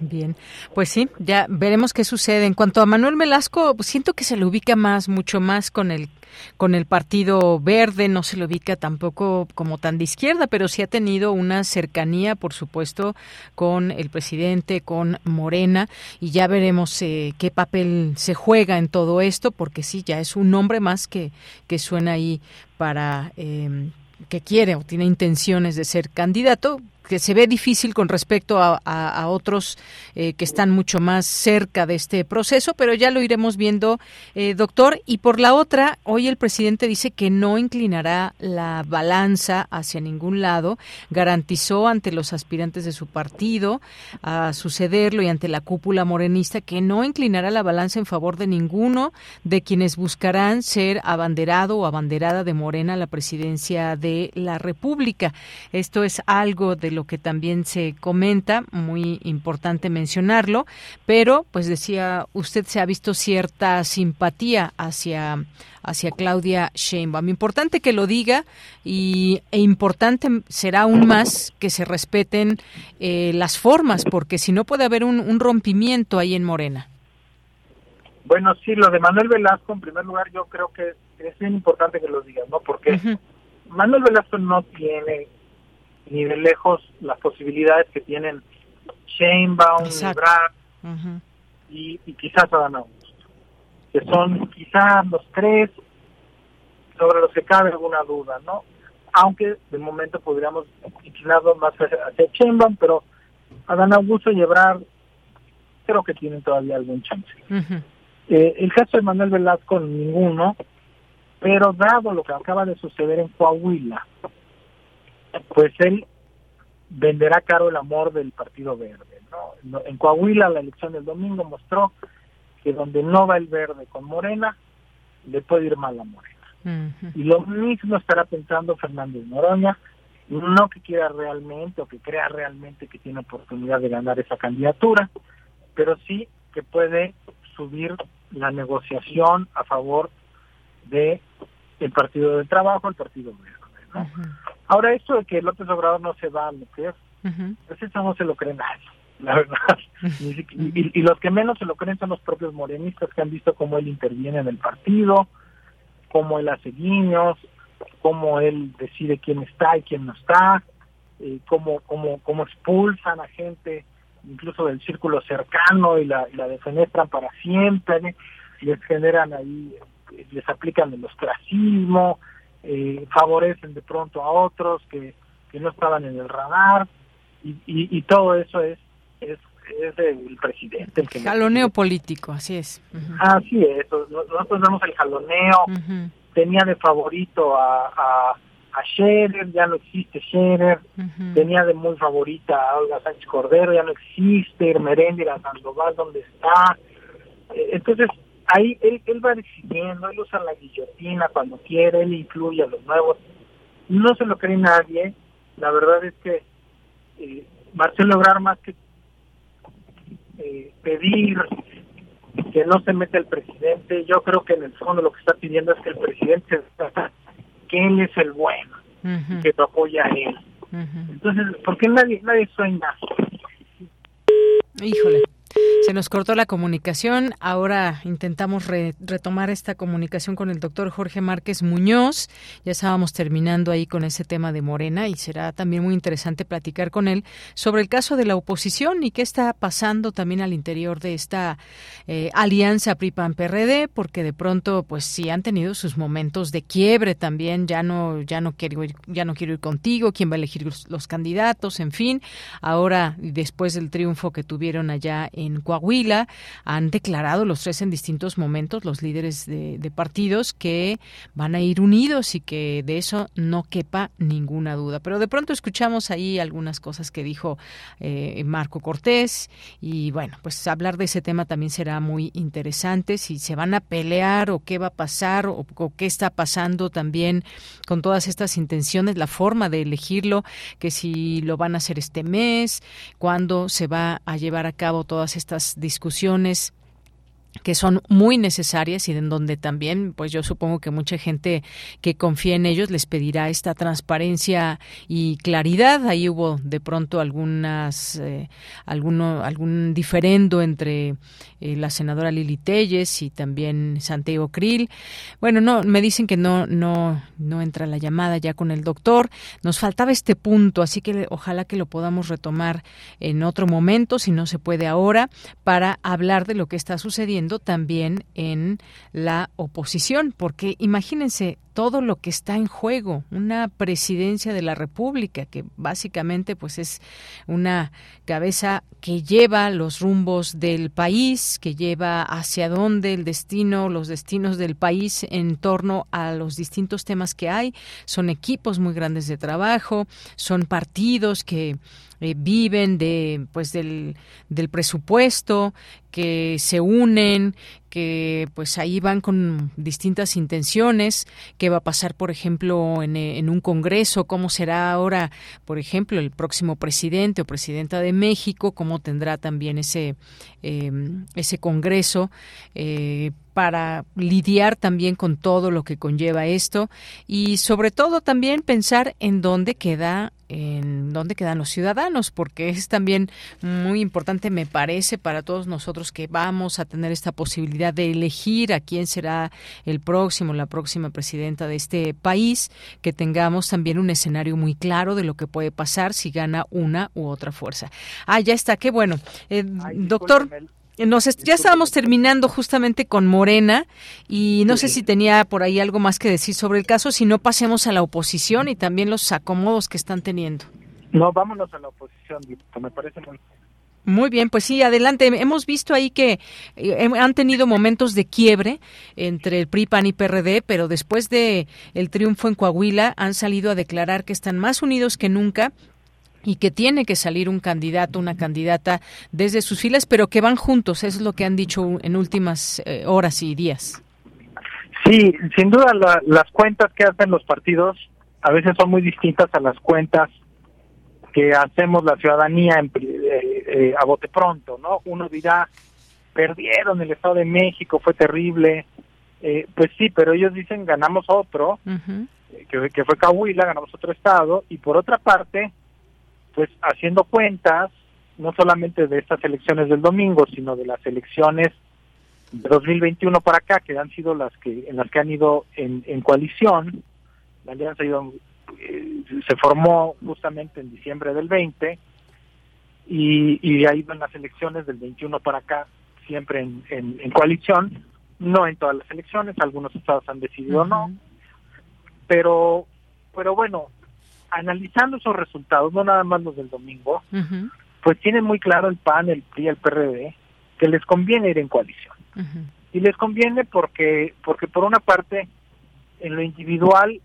Bien, pues sí, ya veremos qué sucede. En cuanto a Manuel Velasco, siento que se le ubica más, mucho más con el con el Partido Verde, no se le ubica tampoco como tan de izquierda, pero sí ha tenido una cercanía, por supuesto, con el presidente, con Morena, y ya veremos eh, qué papel se juega en todo esto, porque sí, ya es un nombre más que, que suena ahí para... Eh, que quiere o tiene intenciones de ser candidato, que se ve difícil con respecto a, otros eh, que están mucho más cerca de este proceso, pero ya lo iremos viendo, eh, doctor. Y por la otra, hoy el presidente dice que no inclinará la balanza hacia ningún lado, garantizó ante los aspirantes de su partido a sucederlo y ante la cúpula morenista que no inclinará la balanza en favor de ninguno de quienes buscarán ser abanderado o abanderada de Morena a la presidencia de la República. Esto es algo de que también se comenta, muy importante mencionarlo, pero pues decía usted se ha visto cierta simpatía hacia hacia Claudia Sheinbaum. Importante que lo diga y, e importante será aún más que se respeten eh, las formas, porque si no puede haber un, rompimiento ahí en Morena. Bueno, sí, lo de Manuel Velasco, en primer lugar, yo creo que es bien importante que lo digas, ¿no? Porque Manuel Velasco no tiene ni de lejos las posibilidades que tienen Sheinbaum, Brad y, y, quizás Adán Augusto, que son quizás los tres sobre los que cabe alguna duda, ¿no? Aunque de momento podríamos inclinarnos más hacia Sheinbaum, pero Adán Augusto y Ebrard creo que tienen todavía algún chance. eh, el caso de Manuel Velasco, ninguno, pero dado lo que acaba de suceder en Coahuila, pues él venderá caro el amor del Partido Verde. ¿no? En Coahuila la elección del domingo mostró que donde no va el verde con Morena, le puede ir mal a Morena. Y lo mismo estará pensando Fernández Noroña, no que quiera realmente o que crea realmente que tiene oportunidad de ganar esa candidatura, pero sí que puede subir la negociación a favor de el Partido del Trabajo, el Partido Verde. Ahora, esto de que López Obrador no se va a meter, pues eso no se lo cree nadie, la verdad. y, los que menos se lo creen son los propios morenistas que han visto cómo él interviene en el partido, cómo él hace guiños, cómo él decide quién está y quién no está, eh, cómo, cómo, cómo expulsan a gente incluso del círculo cercano y la, y la defenestran para siempre, les generan ahí, les aplican el ostracismo, eh, favorecen de pronto a otros que, que no estaban en el radar y, y, todo eso es, es, es el presidente. El que jaloneo político, así es. Así es, nosotros vemos el jaloneo, tenía de favorito a, a, a Scherer, ya no existe Scherer, tenía de muy favorita a Olga Sánchez Cordero, ya no existe, a Sandoval, ¿dónde está? Eh, entonces, ahí él, él va decidiendo, él usa la guillotina cuando quiere, él influye a los nuevos. No se lo cree nadie. La verdad es que eh, Marcelo lograr más que eh, pedir que no se meta el presidente, yo creo que en el fondo lo que está pidiendo es que el presidente que él es el bueno, que lo apoya a él. Entonces, ¿por qué nadie, nadie sueña? Híjole. Se nos cortó la comunicación. Ahora intentamos retomar esta comunicación con el doctor Jorge Márquez Muñoz. Ya estábamos terminando ahí con ese tema de Morena y será también muy interesante platicar con él sobre el caso de la oposición y qué está pasando también al interior de esta eh, alianza PRI-PAN-PRD, porque de pronto, pues sí han tenido sus momentos de quiebre también. Ya no, ya no quiero ir, ya no quiero ir contigo. ¿Quién va a elegir los, los candidatos? En fin, ahora después del triunfo que tuvieron allá en Coahuila han declarado los tres en distintos momentos, los líderes de, partidos, que van a ir unidos y que de eso no quepa ninguna duda. Pero de pronto escuchamos ahí algunas cosas que dijo eh, Marco Cortés y bueno, pues hablar de ese tema también será muy interesante, si se van a pelear o qué va a pasar o, o qué está pasando también con todas estas intenciones, la forma de elegirlo, que si lo van a hacer este mes, cuándo se va a llevar a cabo todas estas discusiones que son muy necesarias y en donde también, pues yo supongo que mucha gente que confía en ellos les pedirá esta transparencia y claridad. Ahí hubo de pronto algunas, eh, alguno, algún diferendo entre eh, la senadora Lili Telles y también Santiago Krill. Bueno, no, me dicen que no, no, no entra la llamada ya con el doctor. Nos faltaba este punto, así que ojalá que lo podamos retomar en otro momento, si no se puede ahora, para hablar de lo que está sucediendo también en la oposición, porque imagínense todo lo que está en juego, una presidencia de la República que básicamente pues es una cabeza que lleva los rumbos del país, que lleva hacia dónde el destino, los destinos del país en torno a los distintos temas que hay, son equipos muy grandes de trabajo, son partidos que eh, viven de pues del, del presupuesto que se unen que pues ahí van con distintas intenciones qué va a pasar por ejemplo en, un congreso cómo será ahora por ejemplo el próximo presidente o presidenta de México cómo tendrá también ese eh, ese congreso eh, para lidiar también con todo lo que conlleva esto y sobre todo también pensar en dónde queda en dónde quedan los ciudadanos, porque es también muy importante, me parece, para todos nosotros que vamos a tener esta posibilidad de elegir a quién será el próximo, la próxima presidenta de este país, que tengamos también un escenario muy claro de lo que puede pasar si gana una u otra fuerza. Ah, ya está, qué bueno. Eh, doctor. Nos ya estábamos terminando justamente con Morena y no sé si tenía por ahí algo más que decir sobre el caso, si no pasemos a la oposición y también los acomodos que están teniendo. No, vámonos a la oposición, me parece muy muy bien, pues sí, adelante. Hemos visto ahí que eh, han tenido momentos de quiebre entre el PRI, PAN y PRD, pero después de el triunfo en Coahuila han salido a declarar que están más unidos que nunca y que tiene que salir un candidato, una candidata desde sus filas, pero que van juntos, eso es lo que han dicho en últimas eh, horas y días. Sí, sin duda las cuentas que hacen los partidos a veces son muy distintas a las cuentas que hacemos la ciudadanía en, eh, eh, a bote pronto, ¿no? Uno dirá, perdieron el Estado de México, fue terrible. pues sí, pero ellos dicen ganamos otro, que, que fue Cahuila, ganamos otro Estado, y por otra parte, pues haciendo cuentas, no solamente de estas elecciones del domingo, sino de las elecciones de 2021 para acá, que han sido las que en las que han ido en, coalición, la alianza eh, se formó justamente en diciembre del 20 y, y ha ido en las elecciones del 21 para acá, siempre en, en, coalición, no en todas las elecciones, algunos estados han decidido no, pero pero bueno, analizando esos resultados, no nada más los del domingo, pues tienen muy claro el PAN, el PRI, el PRD, que les conviene ir en coalición. Y les conviene porque, porque por una parte, en lo individual,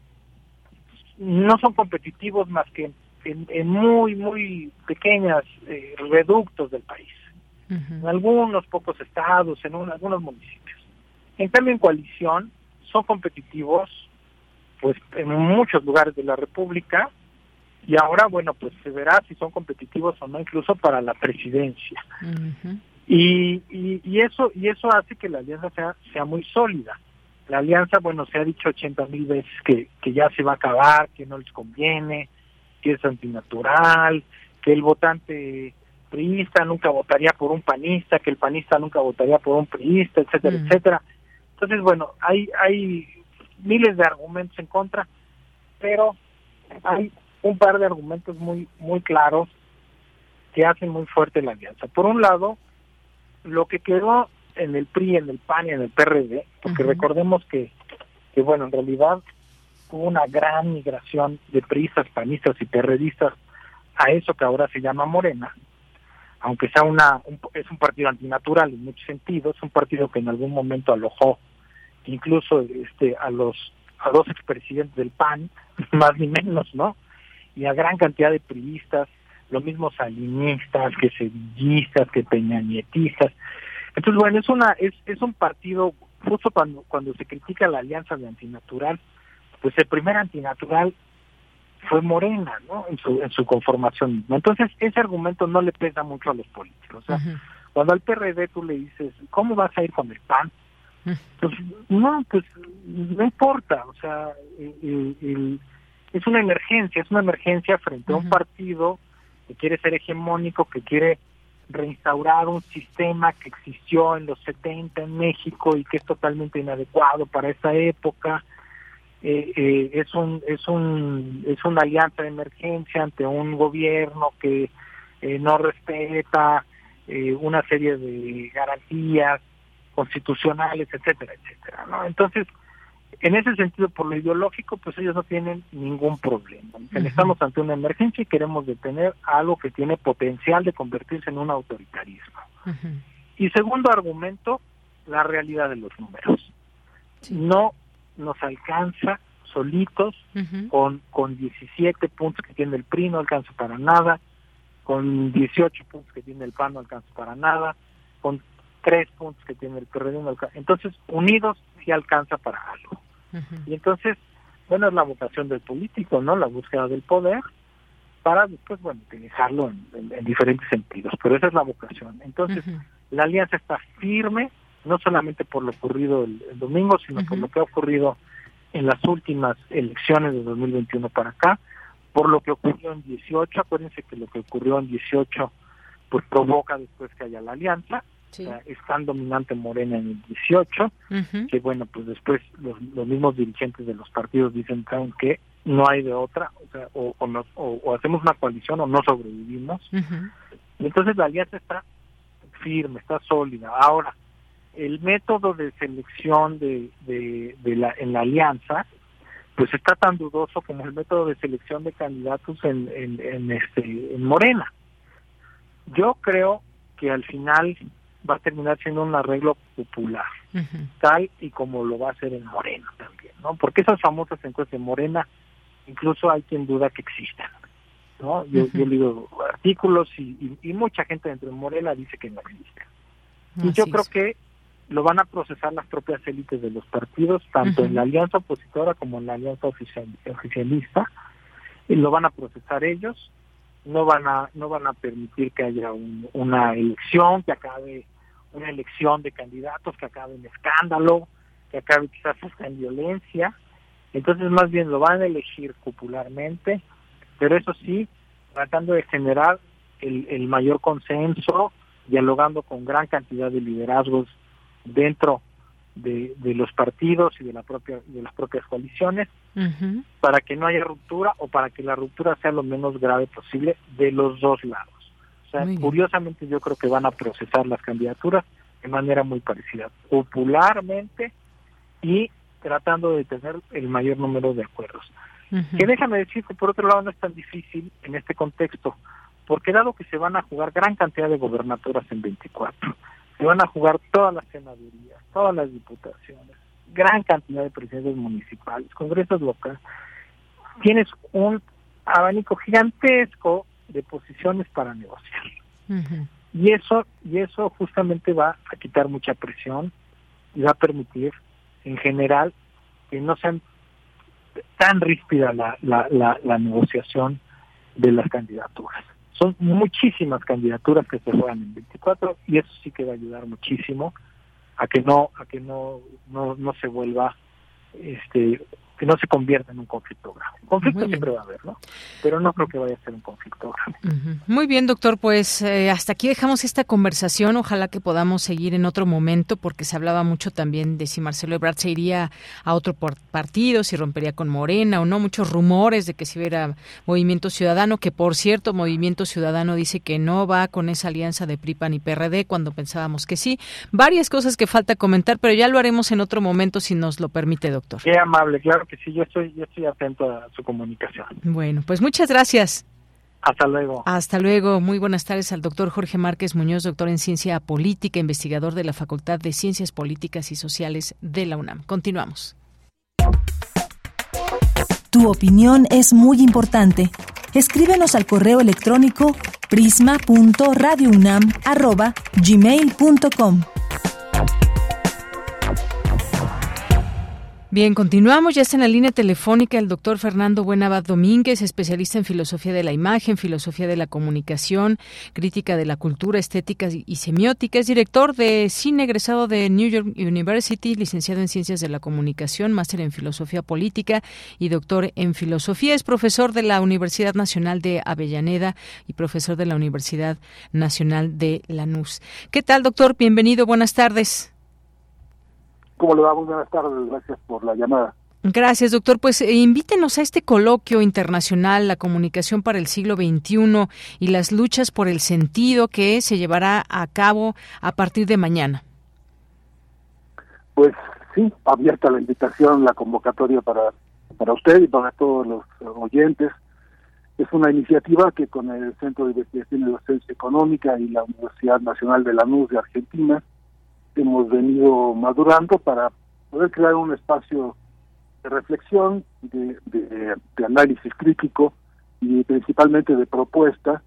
no son competitivos más que en, muy, muy pequeñas eh, reductos del país. En algunos pocos estados, en algunos municipios. En cambio, en coalición, son competitivos pues en muchos lugares de la República. Y ahora bueno pues se verá si son competitivos o no incluso para la presidencia. Y, y, eso y eso hace que la alianza sea sea muy sólida. La alianza bueno se ha dicho ochenta mil veces que, que ya se va a acabar que no les conviene que es antinatural que el votante priista nunca votaría por un panista que el panista nunca votaría por un priista etcétera etcétera. Entonces bueno hay hay miles de argumentos en contra, pero hay un par de argumentos muy muy claros que hacen muy fuerte la alianza. Por un lado, lo que quedó en el PRI, en el PAN y en el PRD, porque recordemos que, que, bueno, en realidad hubo una gran migración de priistas, panistas y PRDistas a eso que ahora se llama Morena, aunque sea una es un partido antinatural en muchos sentidos, un partido que en algún momento alojó incluso este a los a dos expresidentes del PAN, más ni menos, ¿no? Y a gran cantidad de priistas, los mismos salinistas, que sevillistas, que peñanietistas. Entonces, bueno, es una es, es un partido justo cuando cuando se critica la alianza de antinatural, pues el primer antinatural fue Morena, ¿no? En su en su conformación Entonces, ese argumento no le pesa mucho a los políticos. O sea, cuando al PRD tú le dices, "¿Cómo vas a ir con el PAN?" Pues no, pues no importa, o sea, es una emergencia, es una emergencia frente a un partido que quiere ser hegemónico, que quiere reinstaurar un sistema que existió en los 70 en México y que es totalmente inadecuado para esa época. Eh, eh, es un es un es una alianza de emergencia ante un gobierno que eh, no respeta una serie de garantías constitucionales, etcétera, etcétera, ¿no? Entonces, En ese sentido, por lo ideológico, pues ellos no tienen ningún problema. Estamos ante una emergencia y queremos detener algo que tiene potencial de convertirse en un autoritarismo. Y segundo argumento, la realidad de los números. No nos alcanza solitos con, con 17 puntos que tiene el PRI, no alcanza para nada, con 18 puntos que tiene el PAN, no alcanza para nada, con 3 puntos que tiene el PRD. Entonces, unidos sí alcanza para algo. Y entonces, bueno, es la vocación del político, ¿no? La búsqueda del poder para después, bueno, utilizarlo en, diferentes sentidos, pero esa es la vocación. Entonces, la alianza está firme, no solamente por lo ocurrido el, domingo, sino por lo que ha ocurrido en las últimas elecciones de 2021 para acá, por lo que ocurrió en 18, acuérdense que lo que ocurrió en 18 pues provoca después que haya la alianza, es tan dominante Morena en el 18, que bueno, pues después los, mismos dirigentes de los partidos dicen que no hay de otra, o, sea, o, o, hacemos una coalición o no sobrevivimos. Y entonces la alianza está firme, está sólida. Ahora, el método de selección de, de, la, en la alianza, pues está tan dudoso como el método de selección de candidatos en, en, este, en Morena. Yo creo que al final va a terminar siendo un arreglo popular, tal y como lo va a hacer en Morena también, ¿no? Porque esas famosas encuestas en Morena, incluso hay quien duda que existan, ¿no? Yo, he leído artículos y, y, mucha gente dentro de Morena dice que no existen. Y yo creo que lo van a procesar las propias élites de los partidos, tanto en la alianza opositora como en la alianza oficial, oficialista, y lo van a procesar ellos, no van a no van a permitir que haya una elección que acabe una elección de candidatos que acabe en escándalo, que acabe quizás hasta en violencia. Entonces más bien lo van a elegir popularmente, pero eso sí, tratando de generar el, el mayor consenso, dialogando con gran cantidad de liderazgos dentro de, de, los partidos y de la propia de las propias coaliciones para que no haya ruptura o para que la ruptura sea lo menos grave posible de los dos lados. O sea, curiosamente yo creo que van a procesar las candidaturas de manera muy parecida, popularmente y tratando de tener el mayor número de acuerdos. Que déjame decir que por otro lado no es tan difícil en este contexto, porque dado que se van a jugar gran cantidad de gobernaturas en 24, se van a jugar todas las senadurías, todas las diputaciones, gran cantidad de presidentes municipales, congresos locales. Tienes un abanico gigantesco de posiciones para negociar. Y eso y eso justamente va a quitar mucha presión y va a permitir en general que no sean tan ríspida la, la, la, la negociación de las candidaturas. Son muchísimas candidaturas que se juegan en 24 y eso sí que va a ayudar muchísimo a que no a que no no, no se vuelva este que no se convierta en un conflicto grave. Conflicto siempre va a haber, ¿no? Pero no creo que vaya a ser un conflicto grave. Muy bien, doctor, pues eh, hasta aquí dejamos esta conversación. Ojalá que podamos seguir en otro momento, porque se hablaba mucho también de si Marcelo Ebrard se iría a otro partido, si rompería con Morena o no. Muchos rumores de que si hubiera Movimiento Ciudadano, que por cierto, Movimiento Ciudadano dice que no va con esa alianza de PRIPAN y PRD cuando pensábamos que sí. Varias cosas que falta comentar, pero ya lo haremos en otro momento si nos lo permite, doctor. Qué amable, claro que sí, yo estoy, yo estoy atento a su comunicación. Bueno, pues muchas gracias. Hasta luego. Hasta luego. Muy buenas tardes al doctor Jorge Márquez Muñoz, doctor en Ciencia Política, investigador de la Facultad de Ciencias Políticas y Sociales de la UNAM. Continuamos. Tu opinión es muy importante. Escríbenos al correo electrónico prisma.radiounam@gmail.com. Bien, continuamos. Ya está en la línea telefónica el doctor Fernando Buenabad Domínguez, especialista en filosofía de la imagen, filosofía de la comunicación, crítica de la cultura, estética y semiótica. Es director de cine egresado de New York University, licenciado en ciencias de la comunicación, máster en filosofía política y doctor en filosofía. Es profesor de la Universidad Nacional de Avellaneda y profesor de la Universidad Nacional de Lanús. ¿Qué tal, doctor? Bienvenido. Buenas tardes. ¿Cómo le va? buenas tardes, gracias por la llamada. Gracias, doctor. Pues eh, invítenos a este coloquio internacional, la comunicación para el siglo XXI y las luchas por el sentido que se llevará a cabo a partir de mañana. Pues sí, abierta la invitación, la convocatoria para, para usted y para todos los oyentes. Es una iniciativa que con el Centro de Investigación y Docencia Económica y la Universidad Nacional de la NUS de Argentina hemos venido madurando para poder crear un espacio de reflexión, de, de análisis crítico y principalmente de propuesta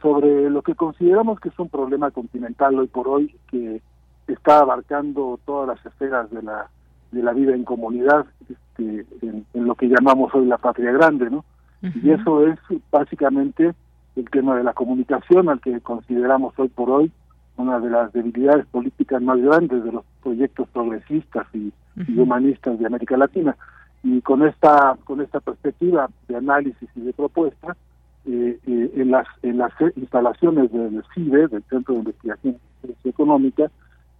sobre lo que consideramos que es un problema continental hoy por hoy que está abarcando todas las esferas de la de la vida en comunidad este, en, lo que llamamos hoy la patria grande no y eso es básicamente el tema de la comunicación al que consideramos hoy por hoy una de las debilidades políticas más grandes de los proyectos progresistas y, y humanistas de América Latina. Y con esta con esta perspectiva de análisis y de propuesta eh, eh, en las en las instalaciones del CIBE, del Centro de Investigación Económica,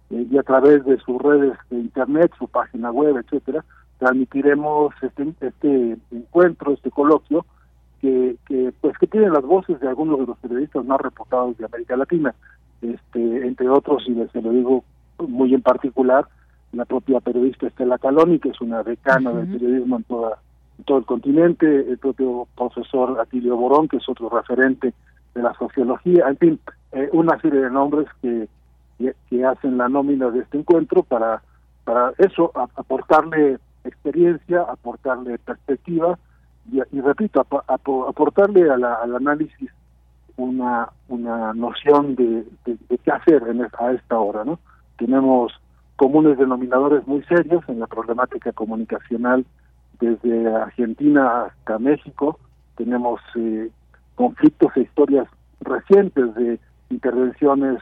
eh, y a través de sus redes de internet, su página web, etcétera, transmitiremos este, este encuentro, este coloquio, que, que pues que tiene las voces de algunos de los periodistas más reputados de América Latina, este, entre otros, y se lo digo muy en particular, la propia periodista Estela Caloni, que es una decana del periodismo en toda todo el continente, el propio profesor Atilio Borón, que es otro referente de la sociología, en fin, eh, una serie de nombres que, que, hacen la nómina de este encuentro para, para eso, aportarle experiencia, aportarle perspectiva y, repito, aportarle al análisis una, una noción de, qué hacer en, a esta hora. ¿no? Tenemos comunes denominadores muy serios en la problemática comunicacional desde Argentina hasta México. Tenemos eh, conflictos e historias recientes de intervenciones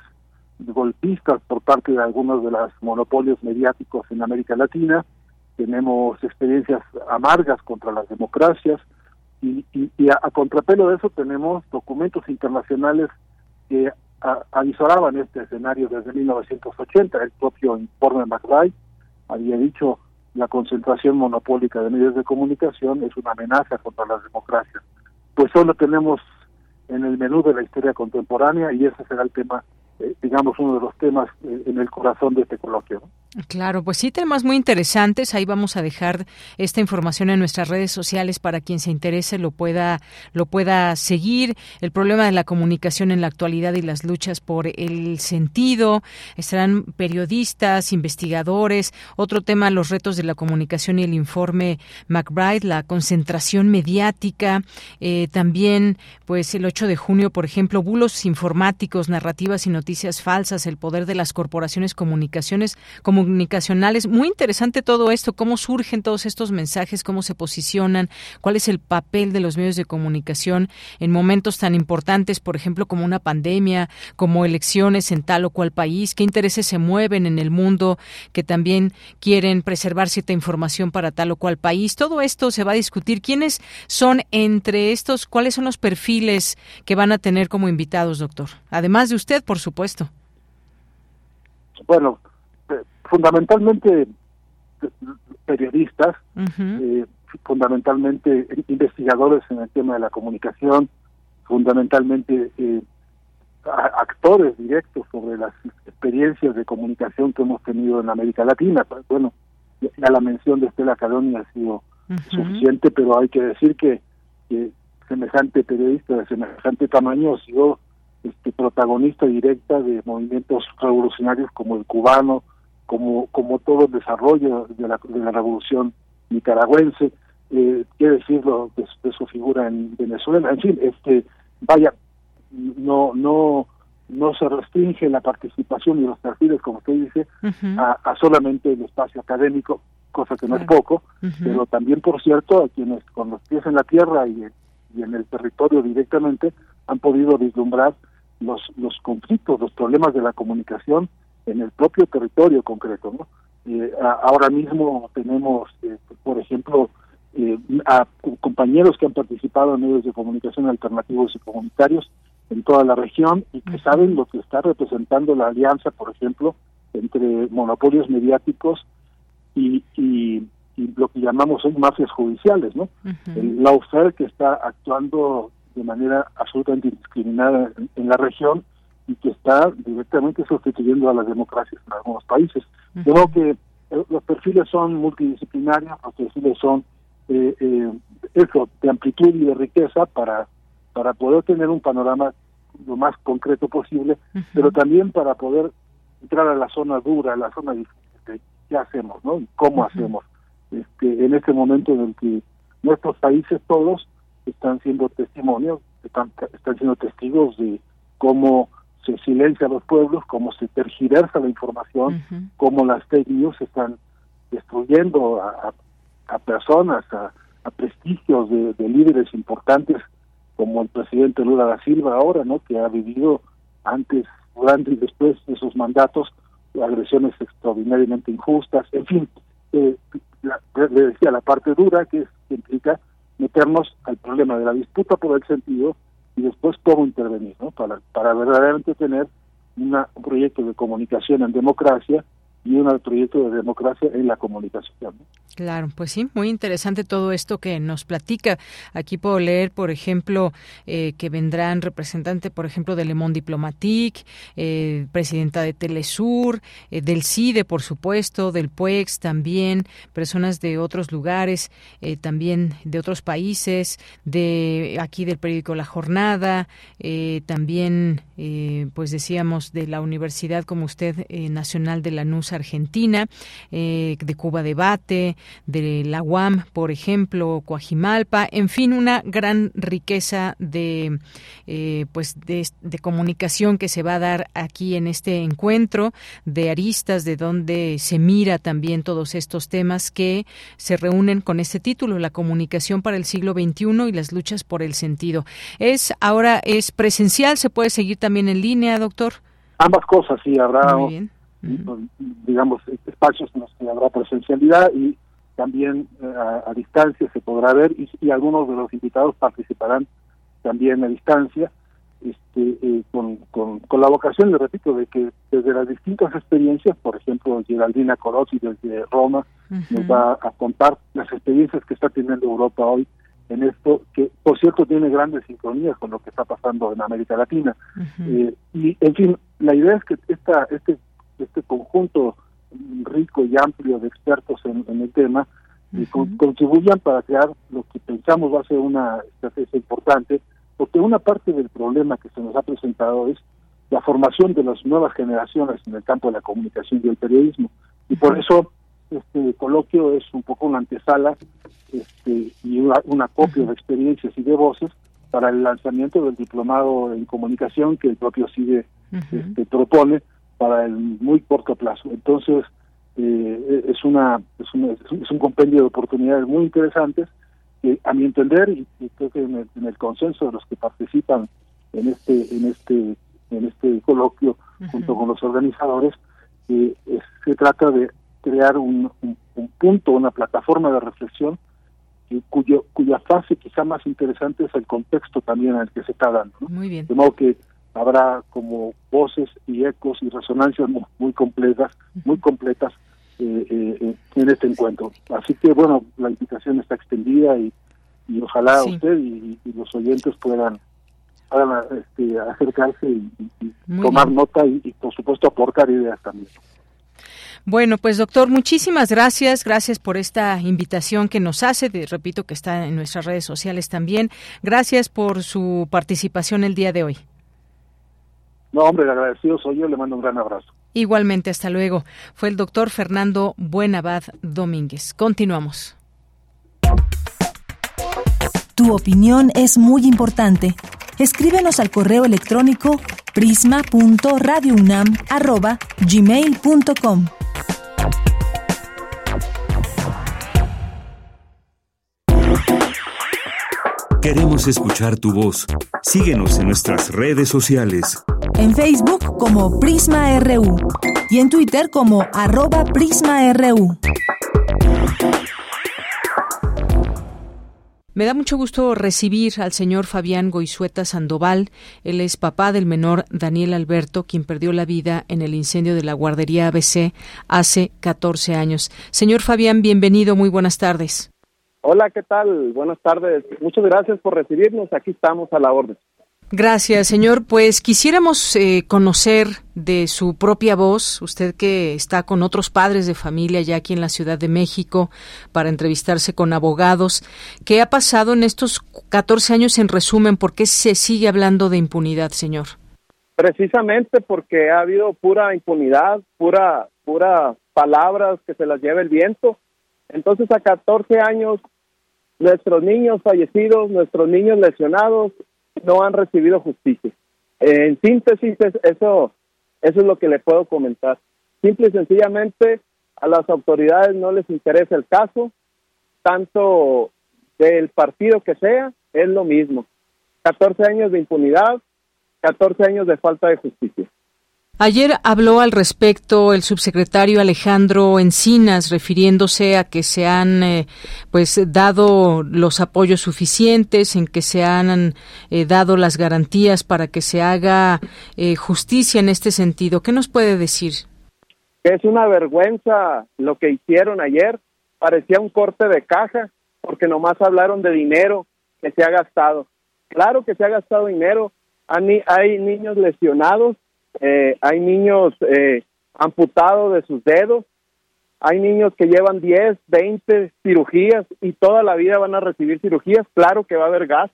golpistas por parte de algunos de los monopolios mediáticos en América Latina. Tenemos experiencias amargas contra las democracias y, a, contrapelo de eso tenemos documentos internacionales que avisoraban este escenario desde 1980. El propio informe McBride había dicho la concentración monopólica de medios de comunicación es una amenaza contra las democracias. Pues solo tenemos en el menú de la historia contemporánea y ese será el tema eh, digamos, uno de los temas eh, en el corazón de este coloquio. Claro, pues sí, temas muy interesantes. Ahí vamos a dejar esta información en nuestras redes sociales para quien se interese lo pueda lo pueda seguir. El problema de la comunicación en la actualidad y las luchas por el sentido. Estarán periodistas, investigadores. Otro tema, los retos de la comunicación y el informe McBride, la concentración mediática. Eh, también, pues el 8 de junio, por ejemplo, bulos informáticos, narrativas y noticias falsas, el poder de las corporaciones comunicaciones comunicacionales. Muy interesante todo esto, cómo surgen todos estos mensajes, cómo se posicionan, cuál es el papel de los medios de comunicación en momentos tan importantes, por ejemplo, como una pandemia, como elecciones en tal o cual país, qué intereses se mueven en el mundo que también quieren preservar cierta información para tal o cual país. Todo esto se va a discutir. ¿Quiénes son entre estos? ¿Cuáles son los perfiles que van a tener como invitados, doctor? Además de usted, por supuesto puesto? Bueno, eh, fundamentalmente eh, periodistas, eh, fundamentalmente investigadores en el tema de la comunicación, fundamentalmente actores directos sobre las experiencias de comunicación que hemos tenido en América Latina. Pues, bueno, ya la mención de Estela Cadoni ha sido suficiente, pero hay que decir que, que semejante periodista de semejante tamaño ha sido este, protagonista directa de movimientos revolucionarios como el cubano, como, como todo el desarrollo de la, de la revolución nicaragüense, eh, qué decirlo de, su figura en Venezuela, en fin, este, vaya, no, no, no se restringe la participación y los perfiles, como usted dice, a, solamente el espacio académico, cosa que no es poco, pero también, por cierto, a quienes con los pies en la tierra y, y en el territorio directamente han podido vislumbrar los, los conflictos, los problemas de la comunicación en el propio territorio concreto. ¿no? Eh, ahora mismo tenemos, eh, por ejemplo, eh, a compañeros que han participado en medios de comunicación alternativos y comunitarios en toda la región y que saben lo que está representando la alianza, por ejemplo, entre monopolios mediáticos y, y, lo que llamamos hoy mafias judiciales, ¿no? El lawfare que está actuando de manera absolutamente indiscriminada en, la región y que está directamente sustituyendo a las democracias en algunos países. De modo que los perfiles son multidisciplinarios, los perfiles son eh, eso, de amplitud y de riqueza para, para poder tener un panorama lo más concreto posible, pero también para poder entrar a la zona dura, a la zona difícil, qué hacemos, ¿no? Y cómo hacemos. Este, en este momento en el que nuestros países todos están siendo testimonios, están, están siendo testigos de cómo se silencia a los pueblos, cómo se tergiversa la información, cómo las fake news están destruyendo a, a, personas, a, a prestigios de, de, líderes importantes como el presidente Lula da Silva ahora, ¿no? Que ha vivido antes, durante y después de sus mandatos agresiones extraordinariamente injustas, en fin, eh, le decía la parte dura que, es, que implica meternos al problema de la disputa por el sentido y después cómo intervenir, ¿no? Para, para verdaderamente tener una, un proyecto de comunicación en democracia y un proyecto de democracia en la comunicación. Claro, pues sí, muy interesante todo esto que nos platica. Aquí puedo leer, por ejemplo, eh, que vendrán representantes, por ejemplo, de Le Monde Diplomatique, eh, presidenta de Telesur, eh, del CIDE, por supuesto, del PUEX también, personas de otros lugares, también de otros países, de aquí del periódico La Jornada, también, pues decíamos, de la Universidad, como usted, Nacional de la NUSA Argentina, eh, de Cuba Debate, de la UAM, por ejemplo, Coajimalpa, en fin, una gran riqueza de, eh, pues de, comunicación que se va a dar aquí en este encuentro de aristas, de donde se mira también todos estos temas que se reúnen con este título, la comunicación para el siglo XXI y las luchas por el sentido. Es ahora es presencial, se puede seguir también en línea, doctor. Ambas cosas, sí, habrá digamos, espacios en los que habrá presencialidad y también eh, a, distancia se podrá ver y, algunos de los invitados participarán también a distancia este, eh, con, con, la vocación, le repito, de que desde las distintas experiencias, por ejemplo, Geraldina Corozzi desde Roma nos va a contar las experiencias que está teniendo Europa hoy en esto, que por cierto tiene grandes sincronías con lo que está pasando en América Latina. Eh, y en fin, la idea es que esta, este este conjunto rico y amplio de expertos en, el tema y contribuyan para crear lo que pensamos va a ser una estrategia importante, porque una parte del problema que se nos ha presentado es la formación de las nuevas generaciones en el campo de la comunicación y el periodismo. Y por eso este coloquio es un poco una antesala este, y una, una copia de experiencias y de voces para el lanzamiento del diplomado en comunicación que el propio CIDE este, propone para el muy corto plazo. Entonces, eh, es, una, es, es, un compendio de oportunidades muy interesantes que, a mi entender, y, creo que en el, consenso de los que participan en este, en este, en este coloquio, junto con los organizadores, eh, se trata de crear un, punto, una plataforma de reflexión cuyo, cuya fase quizá más interesante es el contexto también en el que se está dando. Muy bien. De modo que habrá como voces y ecos y resonancias muy, completas, muy completas eh, eh, en este encuentro. Así que bueno, la invitación está extendida y, y ojalá usted y, los oyentes puedan, este, acercarse y, tomar nota y, por supuesto aportar ideas también. Bueno, pues doctor, muchísimas gracias. Gracias por esta invitación que nos hace. repito que está en nuestras redes sociales también. Gracias por su participación el día de hoy. No, hombre, agradecido soy yo, le mando un gran abrazo. Igualmente, hasta luego. Fue el doctor Fernando Buenabad Domínguez. Continuamos. Tu opinión es muy importante. Escríbenos al correo electrónico prisma.radiounam@gmail.com. Queremos escuchar tu voz. Síguenos en nuestras redes sociales en Facebook como Prisma RU y en Twitter como arroba PrismaRU. Me da mucho gusto recibir al señor Fabián Goizueta Sandoval. Él es papá del menor Daniel Alberto, quien perdió la vida en el incendio de la guardería ABC hace 14 años. Señor Fabián, bienvenido, muy buenas tardes. Hola, ¿qué tal? Buenas tardes. Muchas gracias por recibirnos. Aquí estamos a la orden. Gracias, señor. Pues quisiéramos eh, conocer de su propia voz, usted que está con otros padres de familia ya aquí en la Ciudad de México para entrevistarse con abogados, ¿qué ha pasado en estos 14 años en resumen? ¿Por qué se sigue hablando de impunidad, señor? Precisamente porque ha habido pura impunidad, pura, pura palabras que se las lleva el viento. Entonces a 14 años nuestros niños fallecidos, nuestros niños lesionados no han recibido justicia. En síntesis, eso, eso es lo que le puedo comentar. Simple y sencillamente, a las autoridades no les interesa el caso, tanto del partido que sea, es lo mismo. 14 años de impunidad, 14 años de falta de justicia. Ayer habló al respecto el subsecretario Alejandro Encinas, refiriéndose a que se han eh, pues dado los apoyos suficientes, en que se han eh, dado las garantías para que se haga eh, justicia en este sentido. ¿Qué nos puede decir? Es una vergüenza lo que hicieron ayer. Parecía un corte de caja, porque nomás hablaron de dinero que se ha gastado. Claro que se ha gastado dinero. Hay niños lesionados eh, hay niños eh, amputados de sus dedos, hay niños que llevan 10, 20 cirugías y toda la vida van a recibir cirugías, claro que va a haber gas,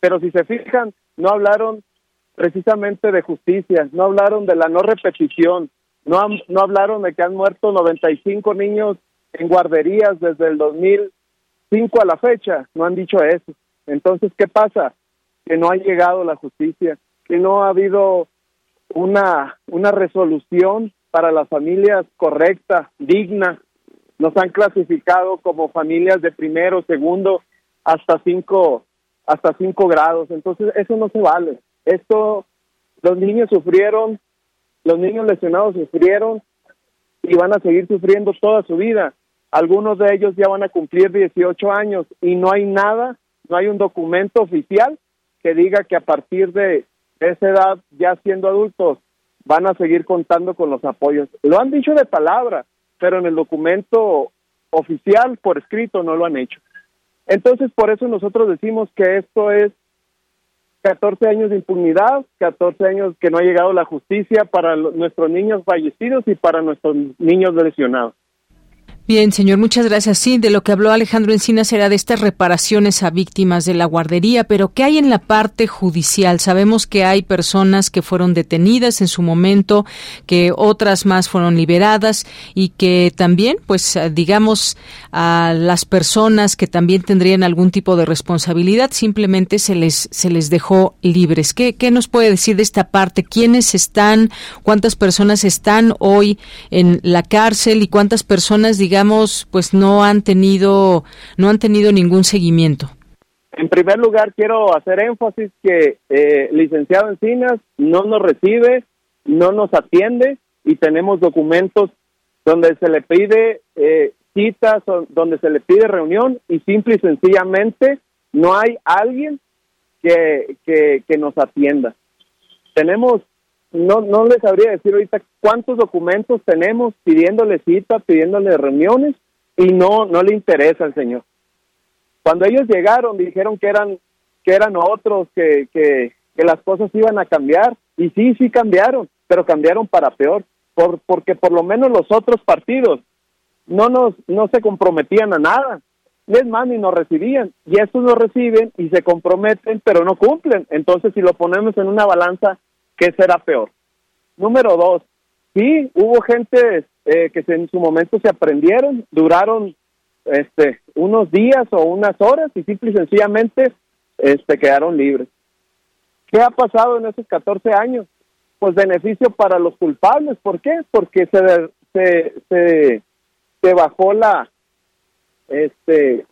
pero si se fijan, no hablaron precisamente de justicia, no hablaron de la no repetición, no, no hablaron de que han muerto 95 niños en guarderías desde el 2005 a la fecha, no han dicho eso. Entonces, ¿qué pasa? Que no ha llegado la justicia, que no ha habido una, una resolución para las familias correcta, digna. Nos han clasificado como familias de primero, segundo, hasta cinco, hasta cinco grados. Entonces, eso no se vale. Esto, los niños sufrieron, los niños lesionados sufrieron y van a seguir sufriendo toda su vida. Algunos de ellos ya van a cumplir 18 años y no hay nada, no hay un documento oficial que diga que a partir de esa edad, ya siendo adultos, van a seguir contando con los apoyos. Lo han dicho de palabra, pero en el documento oficial, por escrito, no lo han hecho. Entonces, por eso nosotros decimos que esto es 14 años de impunidad, 14 años que no ha llegado la justicia para nuestros niños fallecidos y para nuestros niños lesionados. Bien, señor, muchas gracias. Sí, de lo que habló Alejandro Encinas era de estas reparaciones a víctimas de la guardería, pero ¿qué hay en la parte judicial? Sabemos que hay personas que fueron detenidas en su momento, que otras más fueron liberadas y que también, pues, digamos, a las personas que también tendrían algún tipo de responsabilidad simplemente se les se les dejó libres. ¿Qué, qué nos puede decir de esta parte? ¿Quiénes están? ¿Cuántas personas están hoy en la cárcel y cuántas personas, digamos, digamos, pues no han tenido, no han tenido ningún seguimiento? En primer lugar, quiero hacer énfasis que eh, licenciado Encinas no nos recibe, no nos atiende y tenemos documentos donde se le pide eh, citas, donde se le pide reunión y simple y sencillamente no hay alguien que, que, que nos atienda. Tenemos no, no les sabría decir ahorita cuántos documentos tenemos pidiéndole cita, pidiéndole reuniones y no, no le interesa al señor. Cuando ellos llegaron dijeron que eran, que eran otros, que, que, que las cosas iban a cambiar y sí, sí cambiaron, pero cambiaron para peor, por, porque por lo menos los otros partidos no nos, no se comprometían a nada. Les más, ni nos recibían. Y estos nos reciben y se comprometen, pero no cumplen. Entonces, si lo ponemos en una balanza, ¿qué será peor? Número dos, sí, hubo gente eh, que en su momento se aprendieron, duraron este, unos días o unas horas y simple y sencillamente este, quedaron libres. ¿Qué ha pasado en esos 14 años? Pues beneficio para los culpables. ¿Por qué? Porque se, se, se, se bajó la, este,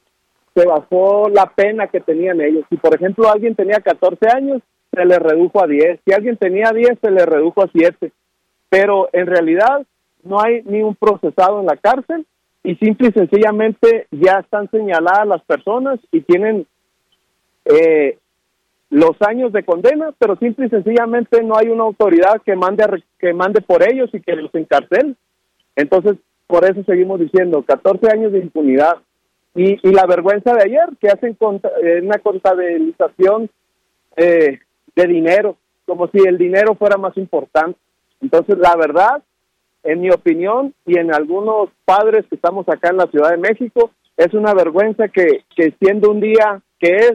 se bajó la pena que tenían ellos. Si, por ejemplo, alguien tenía 14 años, se le redujo a 10. Si alguien tenía 10, se le redujo a 7. Pero en realidad no hay ni un procesado en la cárcel y simple y sencillamente ya están señaladas las personas y tienen eh, los años de condena, pero simple y sencillamente no hay una autoridad que mande que mande por ellos y que los encarcel. Entonces, por eso seguimos diciendo 14 años de impunidad. Y, y la vergüenza de ayer, que hacen conta, eh, una contabilización eh, de dinero, como si el dinero fuera más importante. Entonces, la verdad, en mi opinión y en algunos padres que estamos acá en la Ciudad de México, es una vergüenza que, que siendo un día que es,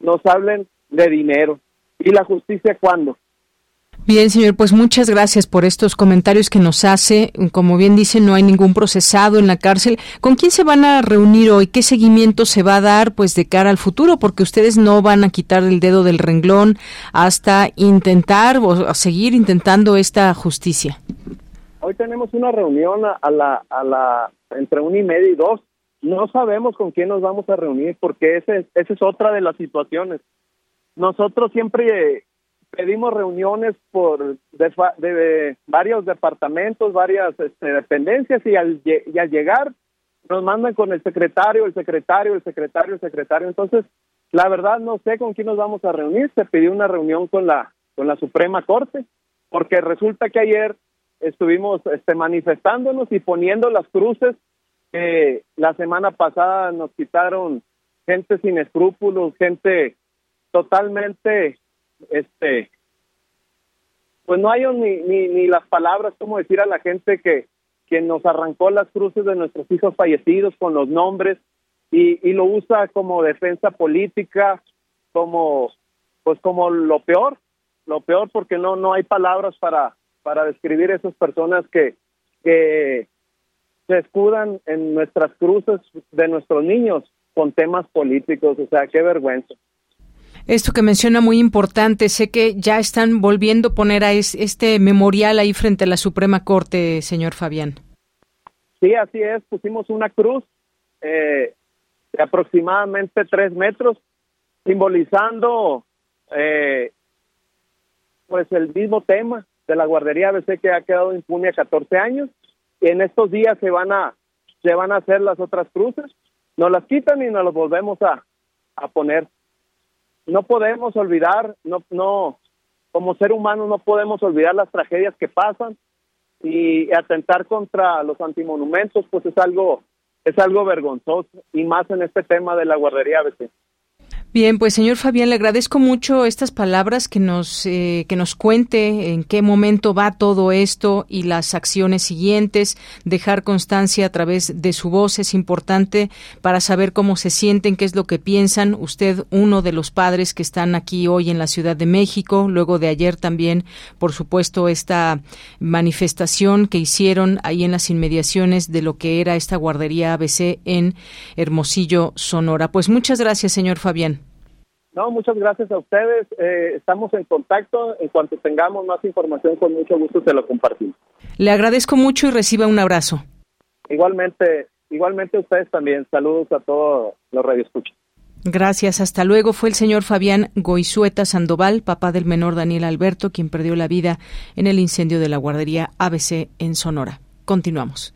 nos hablen de dinero. ¿Y la justicia cuándo? Bien, señor, pues muchas gracias por estos comentarios que nos hace. Como bien dice, no hay ningún procesado en la cárcel. ¿Con quién se van a reunir hoy? ¿Qué seguimiento se va a dar pues de cara al futuro? Porque ustedes no van a quitar el dedo del renglón hasta intentar o seguir intentando esta justicia. Hoy tenemos una reunión a la, a la entre una y media y dos. No sabemos con quién nos vamos a reunir porque ese, esa es otra de las situaciones. Nosotros siempre pedimos reuniones por de, varios departamentos, varias este, dependencias y al, y al llegar nos mandan con el secretario, el secretario, el secretario, el secretario. Entonces, la verdad no sé con quién nos vamos a reunir. Se pidió una reunión con la con la Suprema Corte porque resulta que ayer estuvimos este, manifestándonos y poniendo las cruces que la semana pasada nos quitaron gente sin escrúpulos, gente totalmente este pues no hay ni, ni, ni las palabras como decir a la gente que, que nos arrancó las cruces de nuestros hijos fallecidos con los nombres y, y lo usa como defensa política, como pues como lo peor, lo peor porque no no hay palabras para para describir esas personas que que se escudan en nuestras cruces de nuestros niños con temas políticos, o sea, qué vergüenza. Esto que menciona muy importante, sé que ya están volviendo a poner a este memorial ahí frente a la Suprema Corte, señor Fabián. Sí, así es, pusimos una cruz eh, de aproximadamente tres metros, simbolizando eh, pues el mismo tema de la guardería ABC que ha quedado impune a 14 años. Y en estos días se van a se van a hacer las otras cruces, nos las quitan y nos las volvemos a, a poner no podemos olvidar, no, no, como ser humano no podemos olvidar las tragedias que pasan y atentar contra los antimonumentos, pues es algo, es algo vergonzoso y más en este tema de la guardería ABC. Bien, pues señor Fabián, le agradezco mucho estas palabras que nos eh, que nos cuente en qué momento va todo esto y las acciones siguientes. Dejar constancia a través de su voz es importante para saber cómo se sienten, qué es lo que piensan. Usted, uno de los padres que están aquí hoy en la Ciudad de México, luego de ayer también, por supuesto, esta manifestación que hicieron ahí en las inmediaciones de lo que era esta guardería ABC en Hermosillo, Sonora. Pues muchas gracias, señor Fabián. No, muchas gracias a ustedes. Eh, estamos en contacto. En cuanto tengamos más información, con mucho gusto se lo compartimos. Le agradezco mucho y reciba un abrazo. Igualmente, igualmente ustedes también. Saludos a todos los radioescuchas. Gracias, hasta luego. Fue el señor Fabián Goizueta Sandoval, papá del menor Daniel Alberto, quien perdió la vida en el incendio de la guardería ABC en Sonora. Continuamos.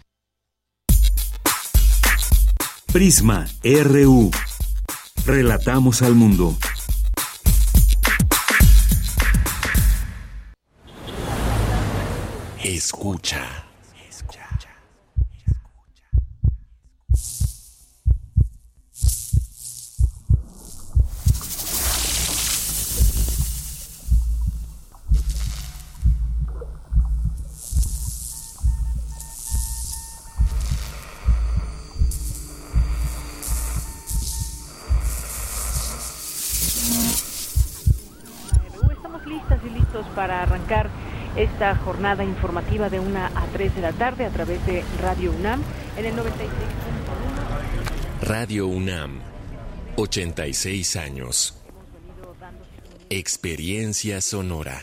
Prisma RU. Relatamos al mundo. Escucha. Para arrancar esta jornada informativa de 1 a 3 de la tarde a través de Radio UNAM en el 96.1. Radio UNAM, 86 años. Experiencia sonora.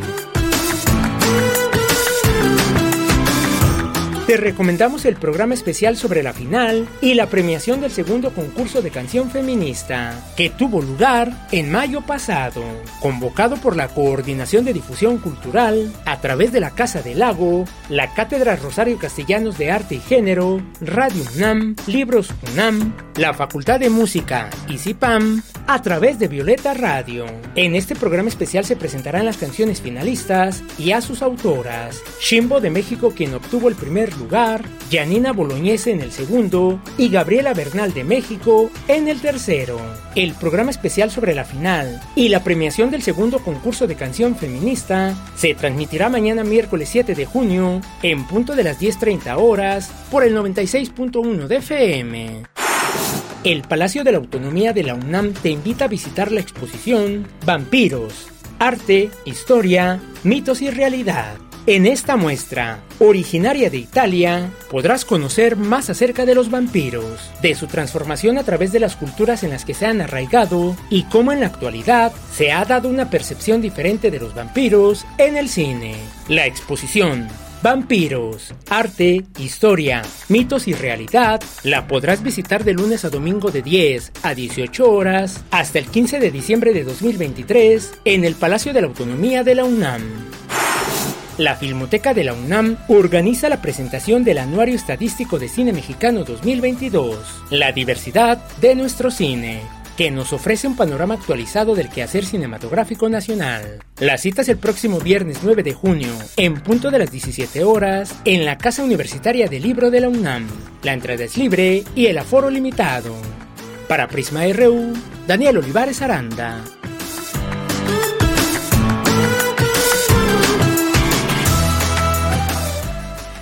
Te recomendamos el programa especial sobre la final y la premiación del segundo concurso de canción feminista, que tuvo lugar en mayo pasado, convocado por la Coordinación de Difusión Cultural a través de la Casa del Lago, la Cátedra Rosario Castellanos de Arte y Género, Radio UNAM, Libros UNAM, la Facultad de Música y CIPAM, a través de Violeta Radio. En este programa especial se presentarán las canciones finalistas y a sus autoras. Shimbo de México, quien obtuvo el primer lugar, Janina Boloñese en el segundo y Gabriela Bernal de México en el tercero. El programa especial sobre la final y la premiación del segundo concurso de canción feminista se transmitirá mañana miércoles 7 de junio en punto de las 10.30 horas por el 96.1 de FM. El Palacio de la Autonomía de la UNAM te invita a visitar la exposición Vampiros, Arte, Historia, Mitos y Realidad. En esta muestra, originaria de Italia, podrás conocer más acerca de los vampiros, de su transformación a través de las culturas en las que se han arraigado y cómo en la actualidad se ha dado una percepción diferente de los vampiros en el cine. La exposición Vampiros, arte, historia, mitos y realidad la podrás visitar de lunes a domingo de 10 a 18 horas hasta el 15 de diciembre de 2023 en el Palacio de la Autonomía de la UNAM. La Filmoteca de la UNAM organiza la presentación del Anuario Estadístico de Cine Mexicano 2022, La diversidad de nuestro cine que nos ofrece un panorama actualizado del quehacer cinematográfico nacional. La cita es el próximo viernes 9 de junio, en punto de las 17 horas, en la Casa Universitaria del Libro de la UNAM. La entrada es libre y el aforo limitado. Para Prisma RU, Daniel Olivares Aranda.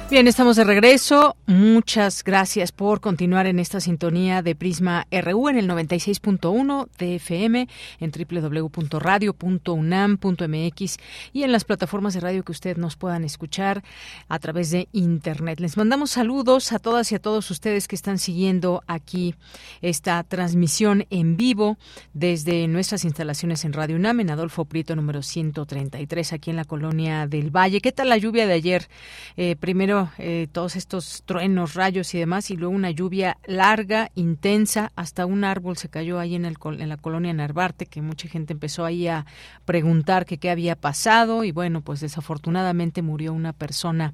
Bien, estamos de regreso. Muchas gracias por continuar en esta sintonía de Prisma RU en el 96.1 de FM, en www.radio.unam.mx y en las plataformas de radio que usted nos puedan escuchar a través de Internet. Les mandamos saludos a todas y a todos ustedes que están siguiendo aquí esta transmisión en vivo desde nuestras instalaciones en Radio UNAM, en Adolfo Prieto número 133, aquí en la colonia del Valle. ¿Qué tal la lluvia de ayer? Eh, primero eh, todos estos truenos, rayos y demás, y luego una lluvia larga, intensa, hasta un árbol se cayó ahí en, el, en la colonia Narvarte, que mucha gente empezó ahí a preguntar que qué había pasado, y bueno, pues desafortunadamente murió una persona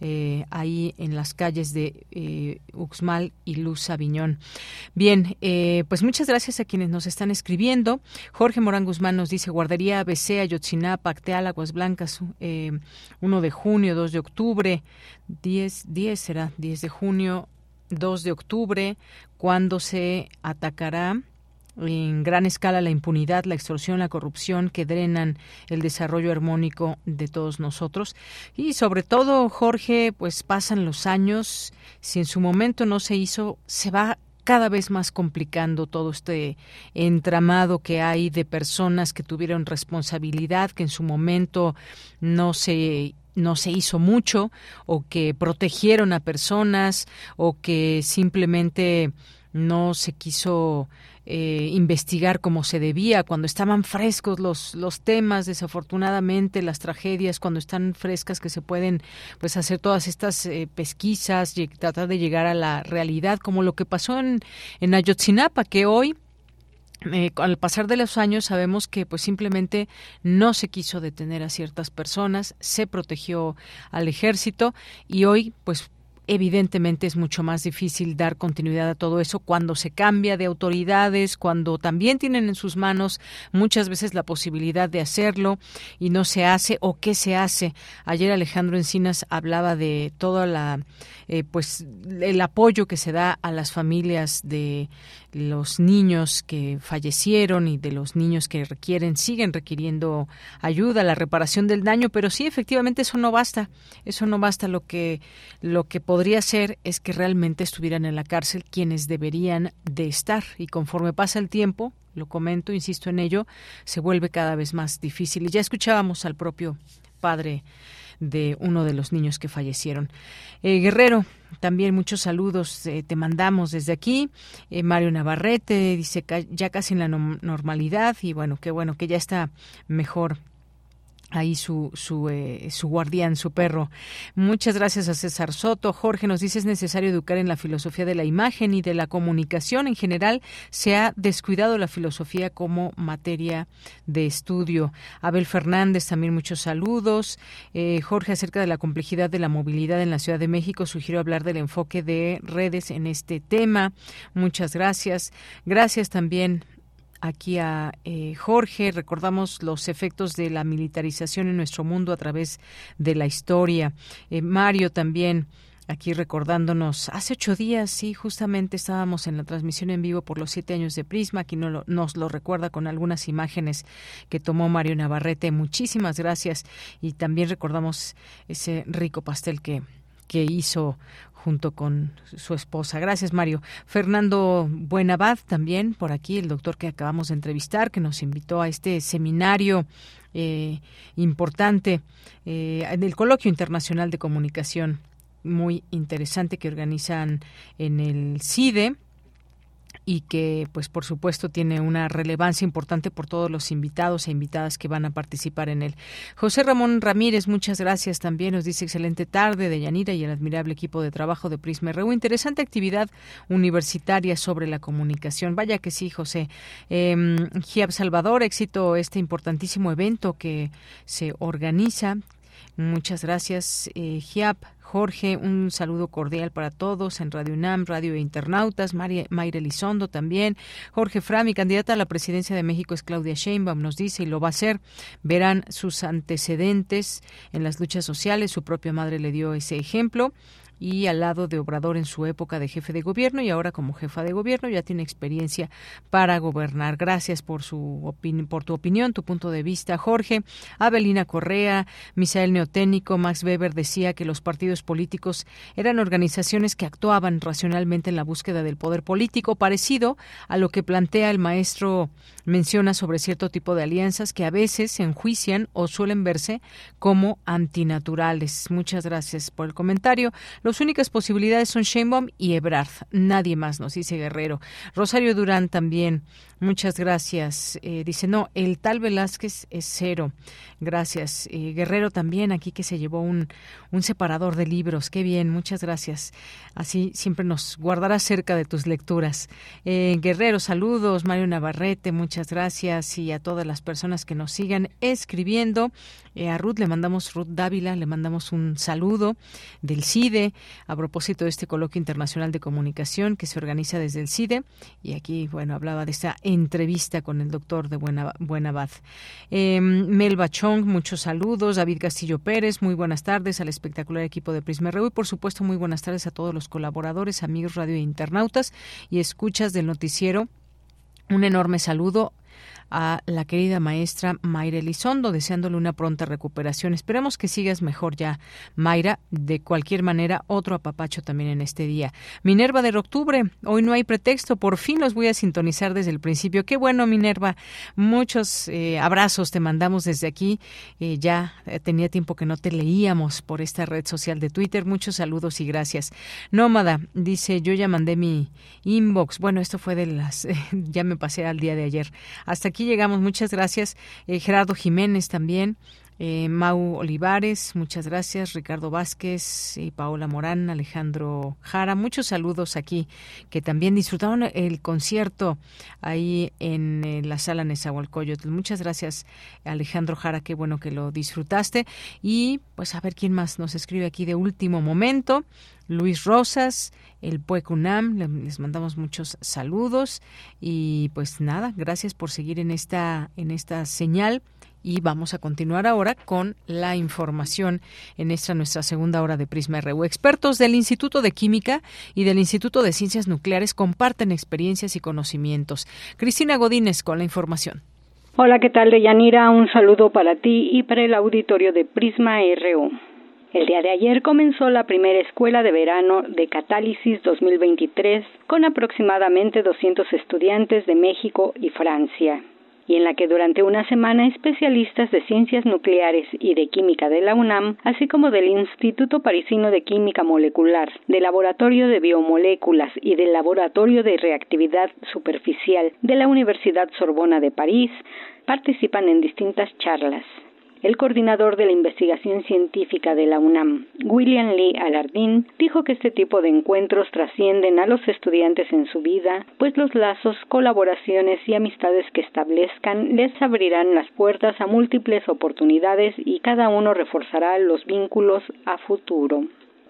eh, ahí en las calles de eh, Uxmal y Luz Aviñón. Bien, eh, pues muchas gracias a quienes nos están escribiendo. Jorge Morán Guzmán nos dice guardería ABC, Ayotzinapa, Acteal, Aguas Blancas, 1 de junio, 2 de octubre, 10, 10 será, 10 de junio, 2 de octubre, cuando se atacará en gran escala la impunidad, la extorsión, la corrupción que drenan el desarrollo armónico de todos nosotros. Y sobre todo, Jorge, pues pasan los años, si en su momento no se hizo, se va cada vez más complicando todo este entramado que hay de personas que tuvieron responsabilidad, que en su momento no se no se hizo mucho o que protegieron a personas o que simplemente no se quiso eh, investigar como se debía, cuando estaban frescos los, los temas, desafortunadamente las tragedias, cuando están frescas que se pueden pues hacer todas estas eh, pesquisas y tratar de llegar a la realidad, como lo que pasó en, en Ayotzinapa, que hoy eh, al pasar de los años sabemos que pues simplemente no se quiso detener a ciertas personas, se protegió al ejército y hoy pues evidentemente es mucho más difícil dar continuidad a todo eso cuando se cambia de autoridades, cuando también tienen en sus manos muchas veces la posibilidad de hacerlo y no se hace o qué se hace. Ayer Alejandro Encinas hablaba de toda la eh, pues el apoyo que se da a las familias de los niños que fallecieron y de los niños que requieren, siguen requiriendo ayuda, la reparación del daño, pero sí, efectivamente, eso no basta. Eso no basta. Lo que, lo que podría ser es que realmente estuvieran en la cárcel quienes deberían de estar. Y conforme pasa el tiempo, lo comento, insisto en ello, se vuelve cada vez más difícil. Y ya escuchábamos al propio padre de uno de los niños que fallecieron. Eh, Guerrero, también muchos saludos eh, te mandamos desde aquí. Eh, Mario Navarrete dice ya casi en la normalidad y bueno, qué bueno que ya está mejor ahí su, su, eh, su guardián, su perro. Muchas gracias a César Soto. Jorge nos dice es necesario educar en la filosofía de la imagen y de la comunicación. En general se ha descuidado la filosofía como materia de estudio. Abel Fernández, también muchos saludos. Eh, Jorge, acerca de la complejidad de la movilidad en la Ciudad de México, sugiero hablar del enfoque de redes en este tema. Muchas gracias. Gracias también aquí a eh, Jorge. Recordamos los efectos de la militarización en nuestro mundo a través de la historia. Eh, Mario también aquí recordándonos, hace ocho días, sí, justamente estábamos en la transmisión en vivo por los siete años de Prisma, aquí no nos lo recuerda con algunas imágenes que tomó Mario Navarrete. Muchísimas gracias y también recordamos ese rico pastel que, que hizo junto con su esposa. Gracias, Mario. Fernando Buenabad, también por aquí, el doctor que acabamos de entrevistar, que nos invitó a este seminario eh, importante eh, del Coloquio Internacional de Comunicación, muy interesante que organizan en el CIDE y que pues por supuesto tiene una relevancia importante por todos los invitados e invitadas que van a participar en él. José Ramón Ramírez, muchas gracias también, nos dice excelente tarde de Yanira y el admirable equipo de trabajo de Prisma RU. Interesante actividad universitaria sobre la comunicación. Vaya que sí, José. Eh, Salvador, éxito este importantísimo evento que se organiza. Muchas gracias, eh. Jorge, un saludo cordial para todos en Radio UNAM, Radio Internautas, María, Mayra Elizondo también. Jorge Frami, candidata a la presidencia de México es Claudia Sheinbaum, nos dice y lo va a hacer. Verán sus antecedentes en las luchas sociales, su propia madre le dio ese ejemplo y al lado de Obrador en su época de jefe de gobierno y ahora como jefa de gobierno ya tiene experiencia para gobernar. Gracias por su por tu opinión, tu punto de vista, Jorge. Abelina Correa, Misael Neoténico, Max Weber decía que los partidos políticos eran organizaciones que actuaban racionalmente en la búsqueda del poder político, parecido a lo que plantea el maestro menciona sobre cierto tipo de alianzas que a veces se enjuician o suelen verse como antinaturales. Muchas gracias por el comentario. Las únicas posibilidades son Sheinbaum y Ebrard. Nadie más, nos dice Guerrero. Rosario Durán también. Muchas gracias. Eh, dice, no, el tal Velázquez es cero. Gracias. Eh, Guerrero también, aquí que se llevó un, un separador de libros. Qué bien, muchas gracias. Así siempre nos guardará cerca de tus lecturas. Eh, Guerrero, saludos. Mario Navarrete, muchas gracias. Y a todas las personas que nos sigan escribiendo. a Ruth le mandamos, Ruth Dávila, le mandamos un saludo del CIDE a propósito de este coloquio internacional de comunicación que se organiza desde el CIDE. Y aquí, bueno, hablaba de esta entrevista con el doctor de Buena, Buenabad. Eh, Mel Bachong, muchos saludos. David Castillo Pérez, muy buenas tardes al espectacular equipo de Prisma RU y, por supuesto, muy buenas tardes a todos los colaboradores, amigos radio e internautas y escuchas del noticiero. Un enorme saludo a la querida maestra Mayra Elizondo, deseándole una pronta recuperación. Esperemos que sigas mejor ya, Mayra. De cualquier manera, otro apapacho también en este día. Minerva de octubre, hoy no hay pretexto, por fin los voy a sintonizar desde el principio. Qué bueno, Minerva. Muchos eh, abrazos te mandamos desde aquí. Eh, ya eh, tenía tiempo que no te leíamos por esta red social de Twitter. Muchos saludos y gracias. Nómada dice, yo ya mandé mi inbox. Bueno, esto fue de las, ya me pasé al día de ayer. Hasta aquí llegamos. Muchas gracias. Gerardo Jiménez también. Eh, Mau Olivares, muchas gracias. Ricardo Vázquez y Paola Morán, Alejandro Jara, muchos saludos aquí que también disfrutaron el concierto ahí en, eh, la sala Nezahualcóyotl. Muchas gracias, Alejandro Jara, qué bueno que lo disfrutaste. Y pues a ver quién más nos escribe aquí de último momento. Luis Rosas, el Puecunam, les mandamos muchos saludos y pues nada, gracias por seguir en esta en esta señal y vamos a continuar ahora con la información en esta nuestra segunda hora de Prisma RU. Expertos del Instituto de Química y del Instituto de Ciencias Nucleares comparten experiencias y conocimientos. Cristina Godínez con la información. Hola, ¿qué tal, Deyanira? Un saludo para ti y para el auditorio de Prisma RU. El día de ayer comenzó la primera escuela de verano de Catálisis 2023 con aproximadamente 200 estudiantes de México y Francia y en la que durante una semana especialistas de ciencias nucleares y de química de la UNAM, así como del Instituto Parisino de Química Molecular, del Laboratorio de Biomoléculas y del Laboratorio de Reactividad Superficial de la Universidad Sorbona de París, participan en distintas charlas. El coordinador de la investigación científica de la UNAM, William Lee Alardín, dijo que este tipo de encuentros trascienden a los estudiantes en su vida, pues los lazos, colaboraciones y amistades que establezcan les abrirán las puertas a múltiples oportunidades y cada uno reforzará los vínculos a futuro.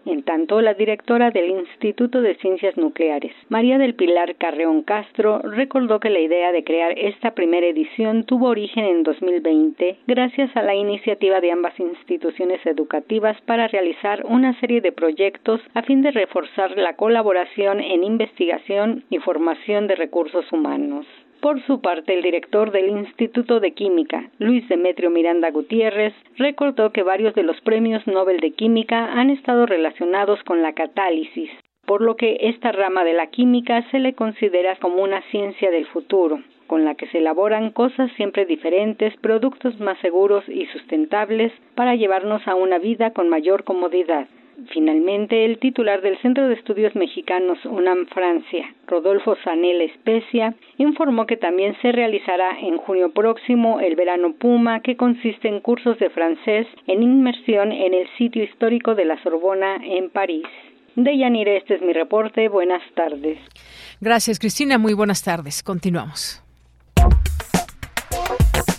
En tanto, la directora del Instituto de Ciencias Nucleares, María del Pilar Carreón Castro, recordó que la idea de crear esta primera edición tuvo origen en 2020 gracias a la iniciativa de ambas instituciones educativas para realizar una serie de proyectos a fin de reforzar la colaboración en investigación y formación de recursos humanos. Por su parte, el director del Instituto de Química, Luis Demetrio Miranda Gutiérrez, recordó que varios de los premios Nobel de Química han estado relacionados con la catálisis, por lo que esta rama de la química se le considera como una ciencia del futuro, con la que se elaboran cosas siempre diferentes, productos más seguros y sustentables para llevarnos a una vida con mayor comodidad. Finalmente, el titular del Centro de Estudios Mexicanos UNAM Francia, Rodolfo Sanel Especia, informó que también se realizará en junio próximo el Verano Puma, que consiste en cursos de francés en inmersión en el sitio histórico de la Sorbona en París. De Yanire, este es mi reporte. Buenas tardes. Gracias, Cristina. Muy buenas tardes. Continuamos.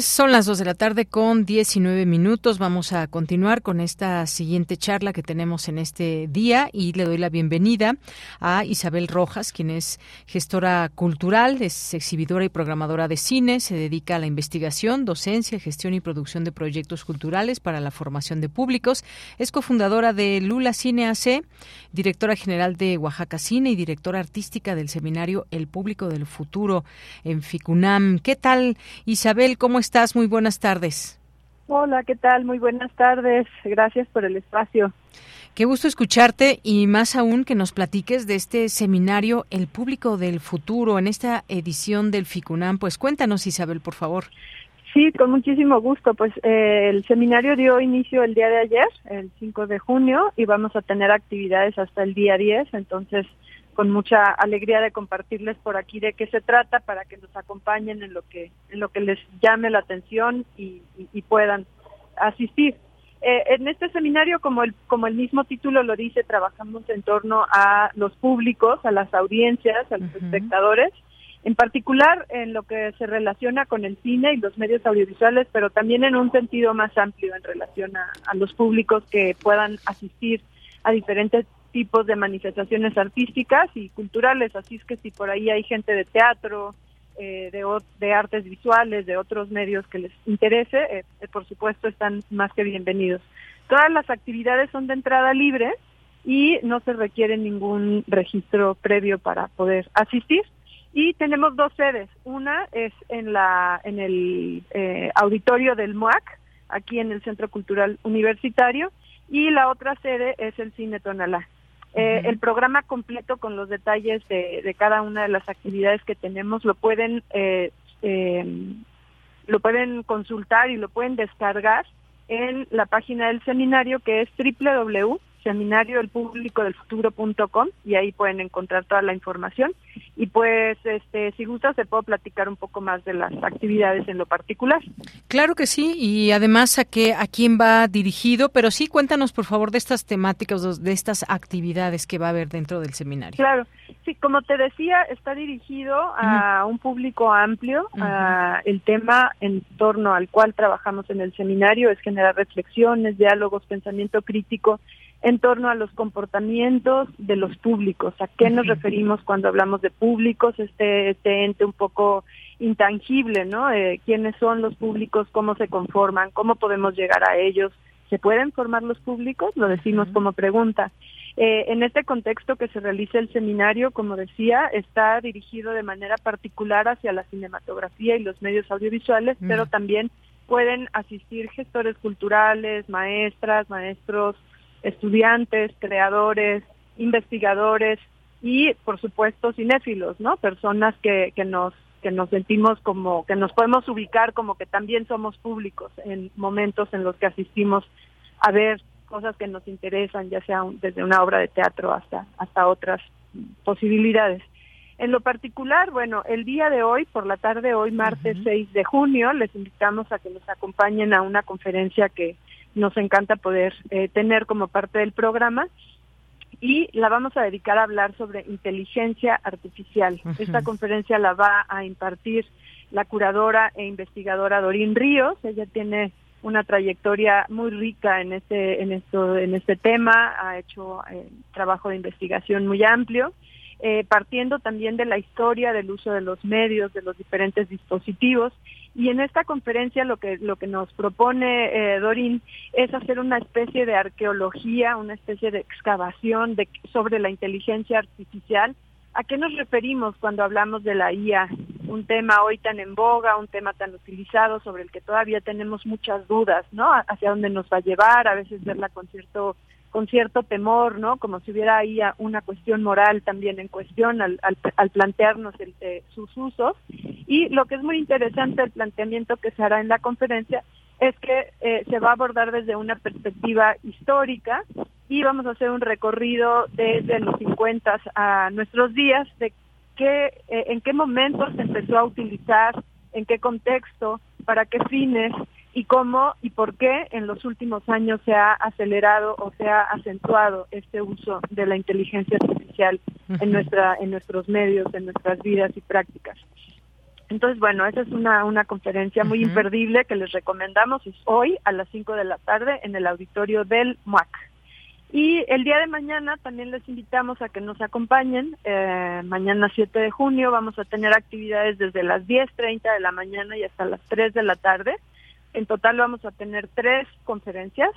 son las 2 de la tarde con 19 minutos. Vamos a continuar con esta siguiente charla que tenemos en este día y le doy la bienvenida a Isabel Rojas, quien es gestora cultural, es exhibidora y programadora de cine, se dedica a la investigación, docencia, gestión y producción de proyectos culturales para la formación de públicos. Es cofundadora de Lula Cine AC, directora general de Oaxaca Cine y directora artística del seminario El Público del Futuro en FICUNAM. ¿Qué tal, Isabel? ¿Cómo estás? Muy buenas tardes. Hola, ¿qué tal? Muy buenas tardes. Gracias por el espacio. Qué gusto escucharte y más aún que nos platiques de este seminario El Público del Futuro en esta edición del FICUNAM. Pues cuéntanos, Isabel, por favor. Sí, con muchísimo gusto. Pues eh, el seminario dio inicio el día de ayer, el 5 de junio, y vamos a tener actividades hasta el día 10. Entonces, con mucha alegría de compartirles por aquí de qué se trata para que nos acompañen en lo que en lo que les llame la atención y, puedan asistir. Eh, en este seminario, como el como el mismo título lo dice, trabajamos en torno a los públicos, a las audiencias, a los espectadores, en particular en lo que se relaciona con el cine y los medios audiovisuales, pero también en un sentido más amplio en relación a, a los públicos que puedan asistir a diferentes tipos de manifestaciones artísticas y culturales, así es que si por ahí hay gente de teatro, eh, de, de, artes visuales, de otros medios que les interese, eh, por supuesto están más que bienvenidos. Todas las actividades son de entrada libre y no se requiere ningún registro previo para poder asistir. Y tenemos dos sedes. Una es en, la, en el eh, auditorio del MUAC, aquí en el Centro Cultural Universitario, y la otra sede es el Cine Tonalá. Eh, el programa completo con los detalles de, cada una de las actividades que tenemos lo pueden eh, lo pueden consultar y lo pueden descargar en la página del seminario que es www seminario el público del futuro.com y ahí pueden encontrar toda la información y pues este si gusta se puedo platicar un poco más de las actividades en lo particular. Claro que sí y además a qué a quién va dirigido, pero sí cuéntanos por favor de estas temáticas de estas actividades que va a haber dentro del seminario. Claro. Sí, como te decía, está dirigido a un público amplio. el tema en torno al cual trabajamos en el seminario es generar reflexiones, diálogos, pensamiento crítico en torno a los comportamientos de los públicos. ¿A qué nos referimos cuando hablamos de públicos? Este, este ente un poco intangible, ¿no? Eh, ¿Quiénes son los públicos? ¿Cómo se conforman? ¿Cómo podemos llegar a ellos? ¿Se pueden formar los públicos? Lo decimos como pregunta. Eh, en este contexto que se realiza el seminario, como decía, está dirigido de manera particular hacia la cinematografía y los medios audiovisuales, pero también pueden asistir gestores culturales, maestras, maestros, estudiantes, creadores, investigadores y, por supuesto, cinéfilos, ¿no? Personas que, que nos que nos sentimos como que nos podemos ubicar como que también somos públicos en momentos en los que asistimos a ver cosas que nos interesan, ya sea desde una obra de teatro hasta hasta otras posibilidades. En lo particular, bueno, el día de hoy, por la tarde, hoy martes 6 de junio, les invitamos a que nos acompañen a una conferencia que nos encanta poder eh, tener como parte del programa y la vamos a dedicar a hablar sobre inteligencia artificial. Esta conferencia la va a impartir la curadora e investigadora Dorín Ríos. Ella tiene una trayectoria muy rica en este en esto en este tema, ha hecho eh, trabajo de investigación muy amplio eh, partiendo también de la historia del uso de los medios, de los diferentes dispositivos. Y en esta conferencia lo que, lo que nos propone eh, es hacer una especie de arqueología, una especie de excavación de, sobre la inteligencia artificial. ¿A qué nos referimos cuando hablamos de la IA? Un tema hoy tan en boga, un tema tan utilizado sobre el que todavía tenemos muchas dudas, ¿no? Hacia dónde nos va a llevar, a veces verla con cierto con cierto temor, ¿no? Como si hubiera ahí una cuestión moral también en cuestión al, al, plantearnos el, eh, sus usos. Y lo que es muy interesante el planteamiento que se hará en la conferencia es que eh, se va a abordar desde una perspectiva histórica y vamos a hacer un recorrido desde los 50 a nuestros días de qué, eh, en qué momento se empezó a utilizar, en qué contexto, para qué fines y cómo y por qué en los últimos años se ha acelerado o se ha acentuado este uso de la inteligencia artificial en nuestra en nuestros medios, en nuestras vidas y prácticas. Entonces, bueno, esa es una, una conferencia muy imperdible que les recomendamos. Es hoy a las 5 de la tarde en el auditorio del MUAC. Y el día de mañana también les invitamos a que nos acompañen. Eh, mañana 7 de junio vamos a tener actividades desde las 10.30 de la mañana y hasta las 3 de la tarde. En total vamos a tener tres conferencias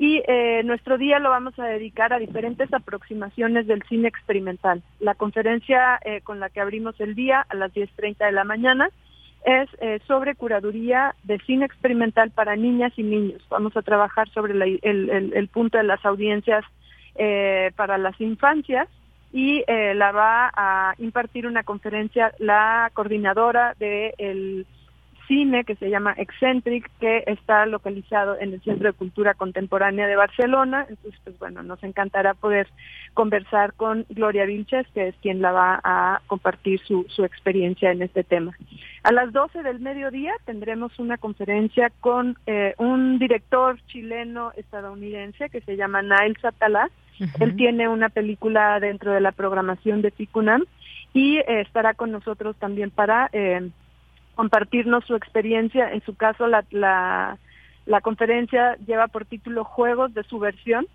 y eh, nuestro día lo vamos a dedicar a diferentes aproximaciones del cine experimental. La conferencia eh, con la que abrimos el día a las 10.30 de la mañana es eh, sobre curaduría de cine experimental para niñas y niños. Vamos a trabajar sobre el, punto de las audiencias para las infancias y la va a impartir una conferencia la coordinadora del de cine que se llama Eccentric, que está localizado en el Centro de Cultura Contemporánea de Barcelona. Entonces, pues bueno, nos encantará poder conversar con Gloria Vilches, que es quien la va a compartir su, su experiencia en este tema. A las 12 del mediodía tendremos una conferencia con eh, un director chileno estadounidense que se llama Nail Satalá. Él tiene una película dentro de la programación de Ficunam y eh, estará con nosotros también para eh, compartirnos su experiencia. En su caso, la, la, conferencia lleva por título Juegos de Subversión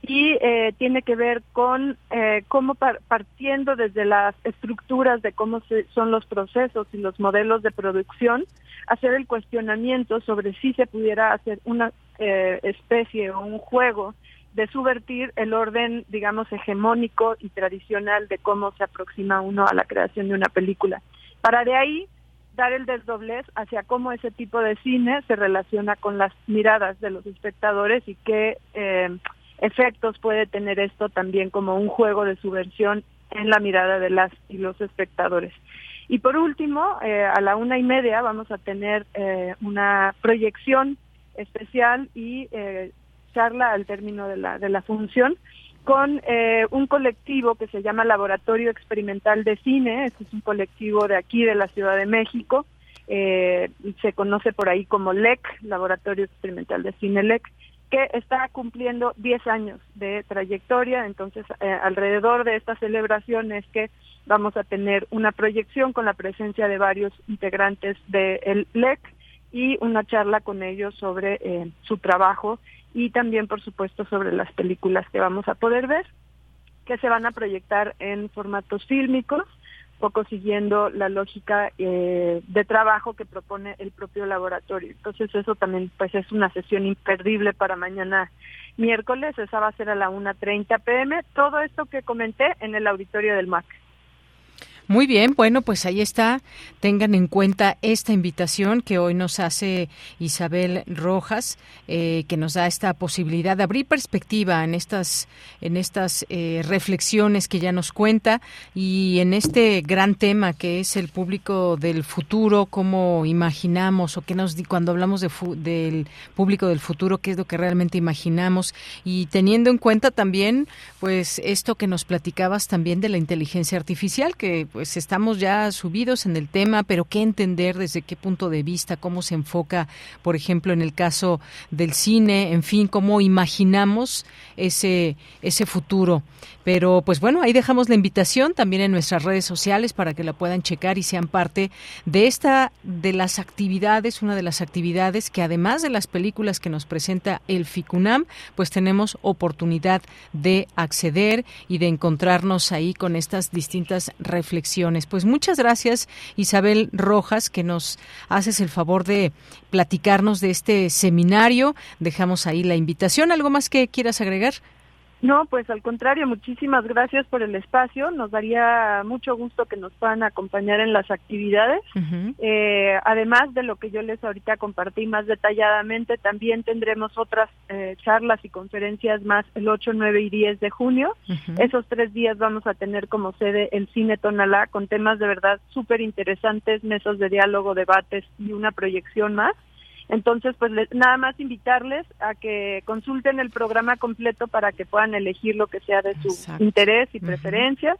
y eh, tiene que ver con eh, cómo partiendo desde las estructuras de cómo son los procesos y los modelos de producción, hacer el cuestionamiento sobre si se pudiera hacer una eh, especie o un juego de subvertir el orden, digamos, hegemónico y tradicional de cómo se aproxima uno a la creación de una película. Para de ahí dar el desdoblez hacia cómo ese tipo de cine se relaciona con las miradas de los espectadores y qué eh, efectos puede tener esto también como un juego de subversión en la mirada de las y los espectadores. Y por último, eh, a la una y media vamos a tener eh, una proyección especial y eh, charla al término de la, de la función con un colectivo que se llama Laboratorio Experimental de Cine, este es un colectivo de aquí de la Ciudad de México, se conoce por ahí como LEC, Laboratorio Experimental de Cine LEC, que está cumpliendo 10 años de trayectoria, entonces eh, alrededor de esta celebración es que vamos a tener una proyección con la presencia de varios integrantes del LEC y una charla con ellos sobre eh, su trabajo y también, por supuesto, sobre las películas que vamos a poder ver, que se van a proyectar en formatos fílmicos poco siguiendo la lógica eh, de trabajo que propone el propio laboratorio. Entonces eso también pues es una sesión imperdible para mañana miércoles, esa va a ser a la 1.30 pm, todo esto que comenté en el auditorio del MAC. Muy bien, bueno, pues ahí está. Tengan en cuenta esta invitación que hoy nos hace Isabel Rojas, eh, que nos da esta posibilidad de abrir perspectiva en estas, en estas eh, reflexiones que ya nos cuenta y en este gran tema que es el público del futuro, cómo imaginamos o qué nos cuando hablamos de del público del futuro, qué es lo que realmente imaginamos y teniendo en cuenta también, pues esto que nos platicabas también de la inteligencia artificial que pues estamos ya subidos en el tema, pero qué entender desde qué punto de vista, cómo se enfoca, por ejemplo, en el caso del cine, en fin, cómo imaginamos ese ese futuro. Pero pues bueno, ahí dejamos la invitación también en nuestras redes sociales para que la puedan checar y sean parte de esta de las actividades, una de las actividades que además de las películas que nos presenta el FICUNAM, pues tenemos oportunidad de acceder y de encontrarnos ahí con estas distintas reflexiones. Pues muchas gracias Isabel Rojas que nos haces el favor de platicarnos de este seminario. Dejamos ahí la invitación. ¿Algo más que quieras agregar? No, pues al contrario, muchísimas gracias por el espacio. Nos daría mucho gusto que nos puedan acompañar en las actividades. eh, además de lo que yo les ahorita compartí más detalladamente, también tendremos otras eh, charlas y conferencias más el 8, 9 y 10 de junio. Esos tres días vamos a tener como sede el Cine Tonalá con temas de verdad súper interesantes, mesas de diálogo, debates y una proyección más. Entonces, pues nada más invitarles a que consulten el programa completo para que puedan elegir lo que sea de su interés y preferencia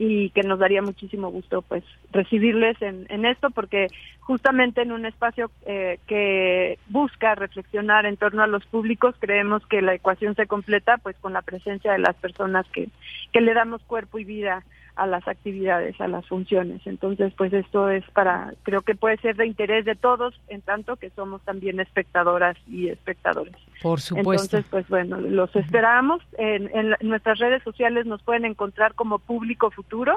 y que nos daría muchísimo gusto pues recibirles en, en esto porque justamente en un espacio eh, que busca reflexionar en torno a los públicos creemos que la ecuación se completa pues con la presencia de las personas que, que le damos cuerpo y vida a las actividades, a las funciones. Entonces, pues esto es para, creo que puede ser de interés de todos, en tanto que somos también espectadoras y espectadores. Por supuesto. Entonces, pues bueno, los esperamos. En, en, nuestras redes sociales nos pueden encontrar como Público Futuro.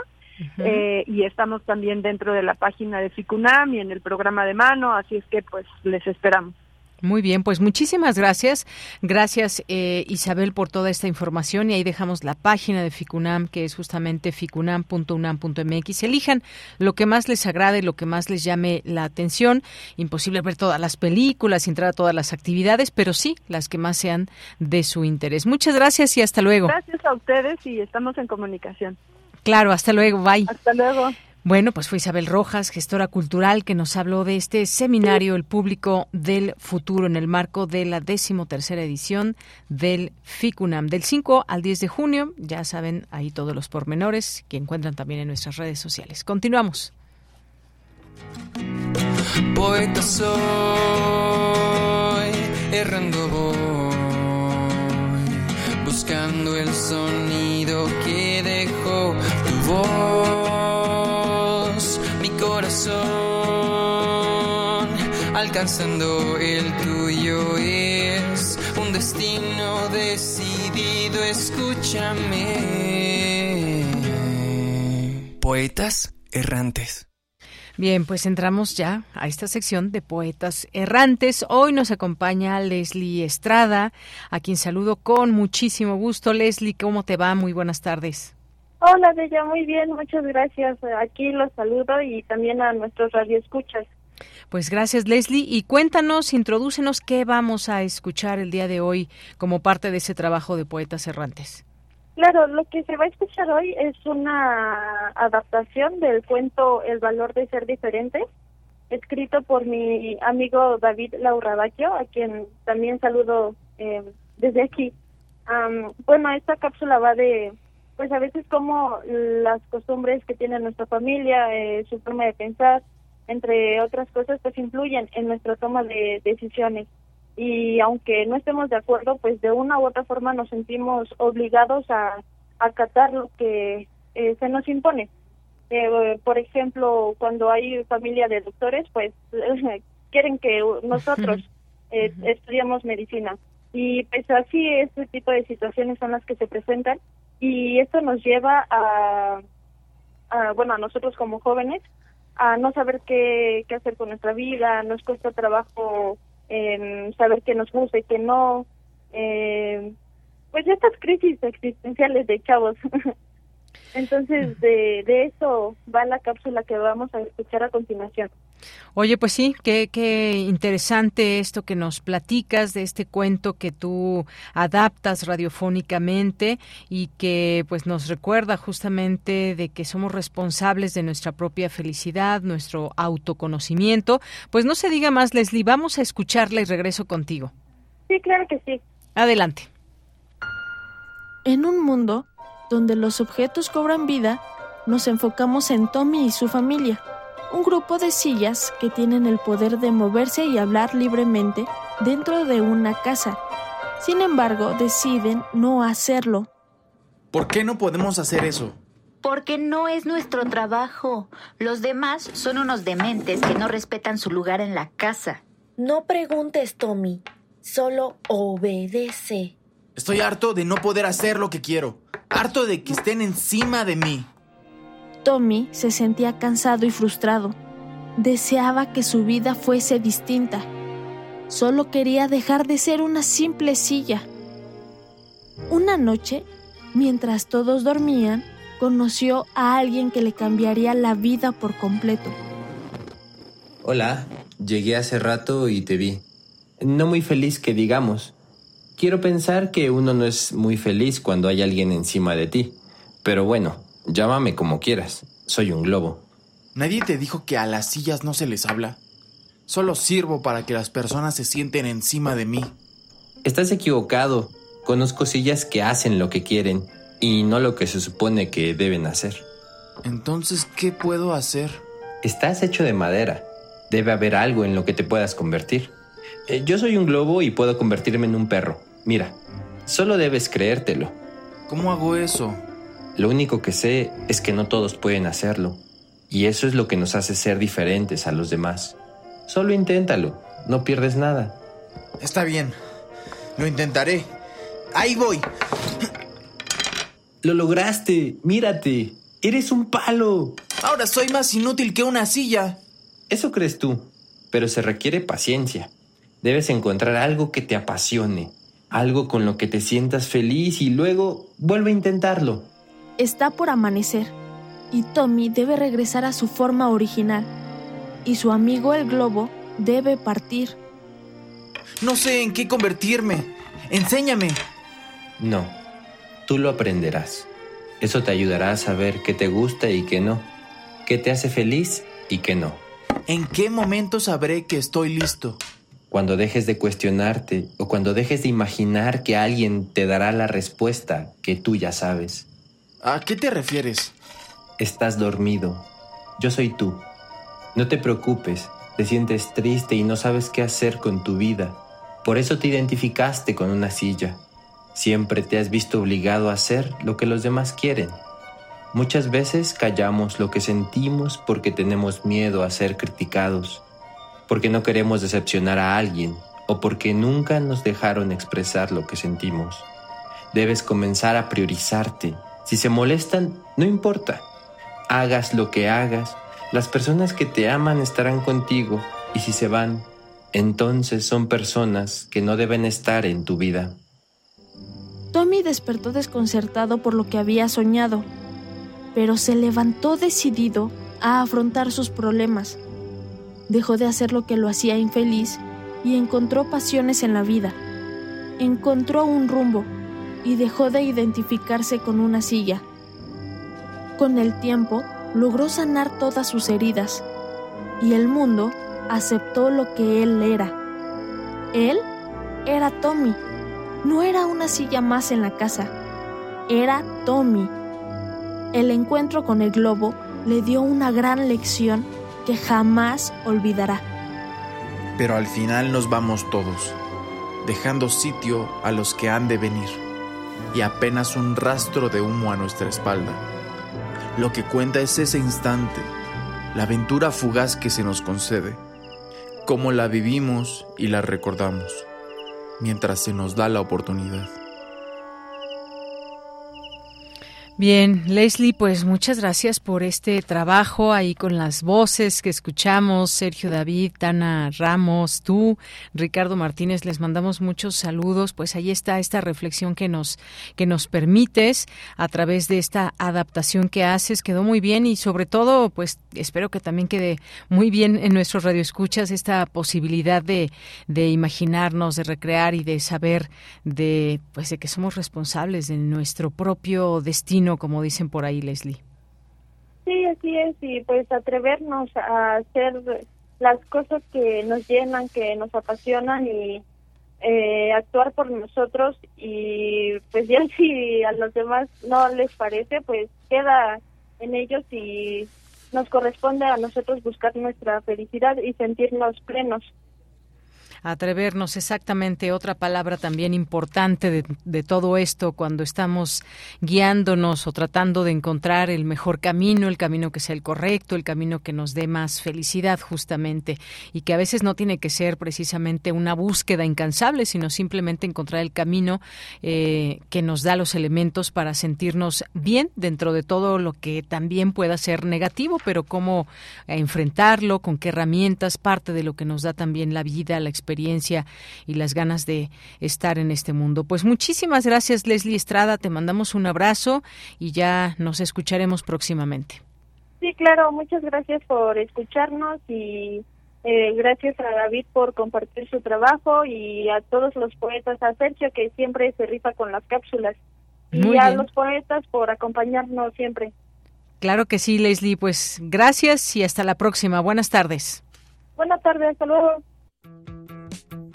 eh, y estamos también dentro de la página de FICUNAM y en el programa de mano, así es que pues les esperamos. Muy bien, pues muchísimas gracias. Gracias eh, Isabel por toda esta información y ahí dejamos la página de Ficunam que es justamente ficunam.unam.mx. Elijan lo que más les agrade, lo que más les llame la atención. Imposible ver todas las películas, entrar a todas las actividades, pero sí las que más sean de su interés. Muchas gracias y hasta luego. Gracias a ustedes y estamos en comunicación. Claro, hasta luego. Bye. Hasta luego. Bueno, pues fue Isabel Rojas, gestora cultural, que nos habló de este seminario El Público del Futuro en el marco de la decimotercera edición del FICUNAM. Del 5 al 10 de junio, ya saben ahí todos los pormenores que encuentran también en nuestras redes sociales. Continuamos. Poeta soy, errando voy, buscando el sonido que dejó tu voz, alcanzando el tuyo es un destino de decidido, escúchame. Poetas errantes. Bien, pues entramos ya a esta sección de poetas errantes. Hoy nos acompaña Leslie Estrada, a quien saludo con muchísimo gusto. Leslie, ¿cómo te va? Muy buenas tardes. Hola, Bella, muy bien, muchas gracias. Aquí los saludo y también a nuestros radioescuchas. Pues gracias, Leslie. Y cuéntanos, introdúcenos qué vamos a escuchar el día de hoy como parte de ese trabajo de poetas errantes. Claro, lo que se va a escuchar hoy es una adaptación del cuento El valor de ser diferente, escrito por mi amigo David Laurabacchio, a quien también saludo eh, desde aquí. bueno, esta cápsula va de, pues a veces como las costumbres que tiene nuestra familia, eh, su forma de pensar, entre otras cosas, pues influyen en nuestra toma de decisiones y aunque no estemos de acuerdo, pues de una u otra forma nos sentimos obligados a acatar lo que eh, se nos impone. Eh, por ejemplo, cuando hay familia de doctores, pues quieren que nosotros eh, estudiamos medicina. Y pues así este tipo de situaciones son las que se presentan y esto nos lleva a, a bueno, a nosotros como jóvenes, a no saber qué, qué hacer con nuestra vida, nos cuesta trabajo eh, saber qué nos gusta y qué no. Eh, pues estas crisis existenciales de chavos. Entonces, de, de eso va la cápsula que vamos a escuchar a continuación. Oye, pues sí, qué, qué interesante esto que nos platicas de este cuento que tú adaptas radiofónicamente y que pues nos recuerda justamente de que somos responsables de nuestra propia felicidad, nuestro autoconocimiento. Pues no se diga más, Leslie, vamos a escucharla y regreso contigo. Sí, claro que sí. Adelante. En un mundo donde los objetos cobran vida, nos enfocamos en Tommy y su familia un grupo de sillas que tienen el poder de moverse y hablar libremente dentro de una casa. Sin embargo, deciden no hacerlo. ¿Por qué no podemos hacer eso? Porque no es nuestro trabajo. Los demás son unos dementes que no respetan su lugar en la casa. No preguntes, Tommy. Solo obedece. Estoy harto de no poder hacer lo que quiero. Harto de que estén encima de mí. Tommy se sentía cansado y frustrado. Deseaba que su vida fuese distinta. Solo quería dejar de ser una simple silla. Una noche, mientras todos dormían, conoció a alguien que le cambiaría la vida por completo. Hola, llegué hace rato y te vi. No muy feliz que digamos. Quiero pensar que uno no es muy feliz cuando hay alguien encima de ti. Pero bueno, Llámame como quieras. Soy un globo. ¿Nadie te dijo que a las sillas no se les habla? Solo sirvo para que las personas se sienten encima de mí. Estás equivocado. Conozco sillas que hacen lo que quieren y no lo que se supone que deben hacer. Entonces, ¿qué puedo hacer? Estás hecho de madera. Debe haber algo en lo que te puedas convertir. Eh, yo soy un globo y puedo convertirme en un perro. Mira, solo debes creértelo. ¿Cómo hago eso? Lo único que sé es que no todos pueden hacerlo, y eso es lo que nos hace ser diferentes a los demás. Solo inténtalo, no pierdes nada. Está bien, lo intentaré. Ahí voy. Lo lograste, mírate, eres un palo. Ahora soy más inútil que una silla. Eso crees tú, pero se requiere paciencia. Debes encontrar algo que te apasione, algo con lo que te sientas feliz y luego vuelve a intentarlo. Está por amanecer y Tommy debe regresar a su forma original y su amigo el globo debe partir. No sé en qué convertirme. Enséñame. No, tú lo aprenderás. Eso te ayudará a saber qué te gusta y qué no, qué te hace feliz y qué no. ¿En qué momento sabré que estoy listo? Cuando dejes de cuestionarte o cuando dejes de imaginar que alguien te dará la respuesta que tú ya sabes. ¿A qué te refieres? Estás dormido. Yo soy tú. No te preocupes, te sientes triste y no sabes qué hacer con tu vida. Por eso te identificaste con una silla. Siempre te has visto obligado a hacer lo que los demás quieren. Muchas veces callamos lo que sentimos porque tenemos miedo a ser criticados, porque no queremos decepcionar a alguien o porque nunca nos dejaron expresar lo que sentimos. Debes comenzar a priorizarte. Si se molestan, no importa. Hagas lo que hagas, las personas que te aman estarán contigo y si se van, entonces son personas que no deben estar en tu vida. Tommy despertó desconcertado por lo que había soñado, pero se levantó decidido a afrontar sus problemas. Dejó de hacer lo que lo hacía infeliz y encontró pasiones en la vida. Encontró un rumbo y dejó de identificarse con una silla. Con el tiempo, logró sanar todas sus heridas y el mundo aceptó lo que él era. Él era Tommy. No era una silla más en la casa. Era Tommy. El encuentro con el globo le dio una gran lección que jamás olvidará. Pero al final nos vamos todos, dejando sitio a los que han de venir, y apenas un rastro de humo a nuestra espalda. Lo que cuenta es ese instante, la aventura fugaz que se nos concede, cómo la vivimos y la recordamos, mientras se nos da la oportunidad. Bien, Leslie, pues muchas gracias por este trabajo ahí con las voces que escuchamos, Sergio David, Tana Ramos, tú, Ricardo Martínez, les mandamos muchos saludos, pues ahí está esta reflexión que nos que nos permites a través de esta adaptación que haces, quedó muy bien y sobre todo, pues espero que también quede muy bien en nuestros radioescuchas esta posibilidad de, de imaginarnos, de recrear y de saber de pues de que somos responsables de nuestro propio destino como dicen por ahí, Leslie. Sí, así es, y pues atrevernos a hacer las cosas que nos llenan, que nos apasionan y eh, actuar por nosotros y pues ya si a los demás no les parece, pues queda en ellos y nos corresponde a nosotros buscar nuestra felicidad y sentirnos plenos atrevernos exactamente otra palabra también importante de, todo esto cuando estamos guiándonos o tratando de encontrar el mejor camino, el camino que sea el correcto, el camino que nos dé más felicidad justamente. Y que a veces no tiene que ser precisamente una búsqueda incansable, sino simplemente encontrar el camino eh, que nos da los elementos para sentirnos bien dentro de todo lo que también pueda ser negativo, pero cómo enfrentarlo, con qué herramientas, parte de lo que nos da también la vida, la experiencia experiencia y las ganas de estar en este mundo. Pues muchísimas gracias, Leslie Estrada. Te mandamos un abrazo y ya nos escucharemos próximamente. Sí, claro. Muchas gracias por escucharnos y eh, gracias a David por compartir su trabajo y a todos los poetas, a Sergio que siempre se rifa con las cápsulas y a los poetas por acompañarnos siempre. Claro que sí, Leslie. Pues gracias y hasta la próxima. Buenas tardes. Buenas tardes, hasta luego.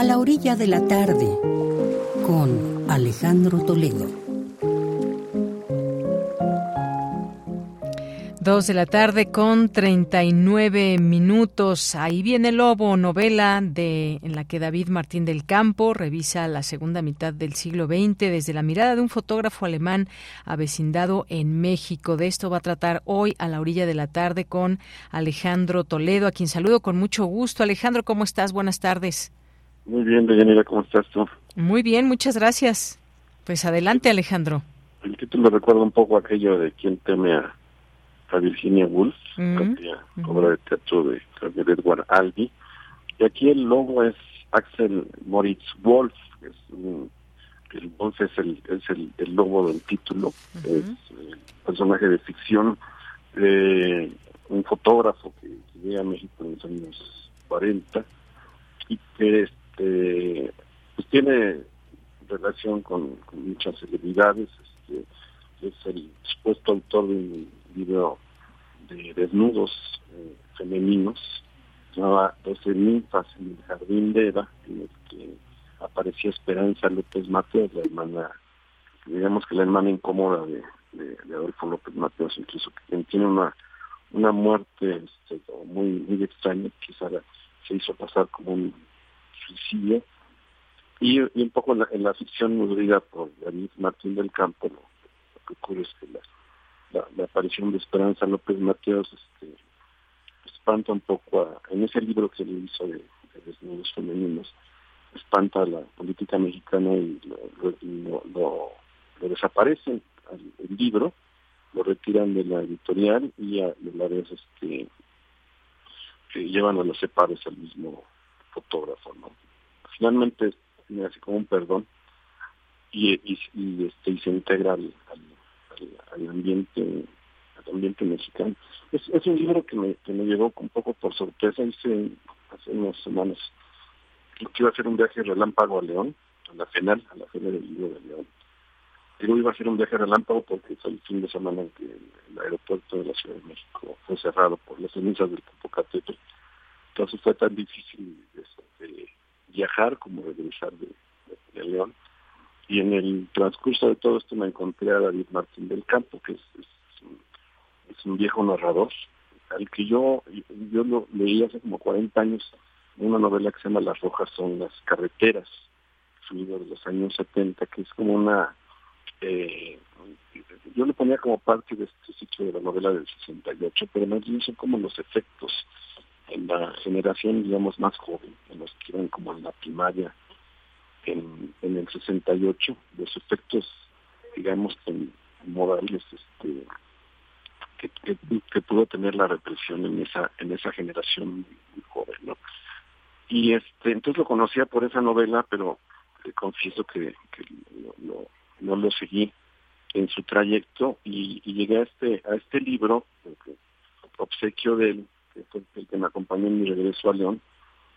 A la orilla de la tarde con Alejandro Toledo. Dos de la tarde con 39 minutos. Ahí viene el Lobo, novela de, en la que David Martín del Campo revisa la segunda mitad del siglo XX desde la mirada de un fotógrafo alemán avecindado en México. De esto va a tratar hoy a la orilla de la tarde con Alejandro Toledo, a quien saludo con mucho gusto. Alejandro, ¿cómo estás? Buenas tardes. Muy bien, Deyanira, ¿cómo estás tú? Muy bien, muchas gracias. Pues adelante, Alejandro. El título me recuerda un poco aquello de quien teme a, Virginia Woolf, obra de teatro de Edward Albee. Y aquí el logo es Axel Moritz Wolf, es el Wolf es el, es el, el logo del título, es el personaje de ficción de un fotógrafo que, que llega a México en los años 40 y que este, pues tiene relación con, muchas celebridades. Este, es el supuesto autor de un video de desnudos eh, femeninos, se llamaba 12 ninfas en el jardín de Eva, en el que aparecía Esperanza López Mateos, la hermana digamos que la hermana incómoda de, de, Adolfo López Mateos, incluso que tiene una una muerte este, muy muy extraña, quizá se hizo pasar como un y, un poco en la, ficción nudrida por David Martín del Campo, lo, que ocurre es que la, la, aparición de Esperanza López Mateos este, espanta un poco, en ese libro que le hizo de, de desnudos femeninos, espanta a la política mexicana y lo, lo, desaparecen el libro, lo retiran de la editorial y a, la vez este, llevan a los separos al mismo fotógrafo. ¿no? Finalmente me hace como un perdón y, este, y se integra al, ambiente al ambiente mexicano. Es, un libro que me, que me llegó un poco por sorpresa, hice hace unas semanas que iba a hacer un viaje relámpago a León, a la final, a la final del libro de León. Digo, iba a ser un viaje relámpago porque fue el fin de semana en que el aeropuerto de la Ciudad de México fue cerrado por las cenizas del Popocatépetl. Entonces fue tan difícil de, viajar como regresar de, León. Y en el transcurso de todo esto me encontré a David Martín del Campo, que es, un, viejo narrador, al que yo, yo lo leí hace como 40 años una novela que se llama Las Rojas son las carreteras, su libro de los años 70, que es como una... Eh, yo le ponía como parte de este sitio de la novela del 68, pero más bien son como los efectos en la generación, digamos, más joven, en los que iban como en la primaria, en, en el 68, los efectos, digamos, en, modales este, que, que, pudo tener la represión en esa en esa generación muy joven, ¿no? Y este, entonces lo conocía por esa novela, pero le confieso que, no lo seguí en su trayecto y, llegué a este a este libro, obsequio de él, que fue el que me acompañó en mi regreso a León,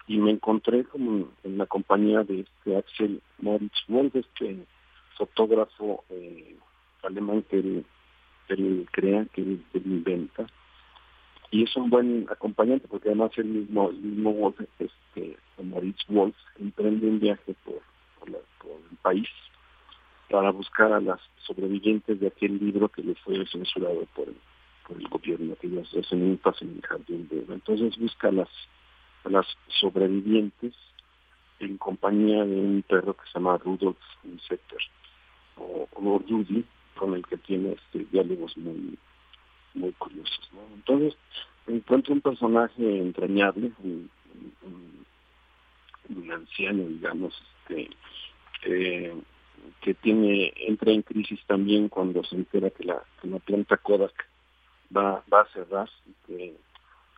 y me encontré como en la compañía de este Axel Moritz Wolf, este fotógrafo eh, alemán que él, crea, que él inventa, y es un buen acompañante porque además el mismo el mismo Wolf, este Moritz Wolf emprende un viaje por, por, el país para buscar a las sobrevivientes de aquel libro que le fue censurado por el, por el gobierno que ellos hacen un en el jardín de entonces busca a las a las sobrevivientes en compañía de un perro que se llama Rudolf Setter o, o Rudy con el que tiene este diálogos muy muy curiosos. Entonces, encuentro un personaje entrañable, un, anciano, digamos, este, eh, que tiene entra en crisis también cuando se entera que la, que la planta Kodak va, va a cerrar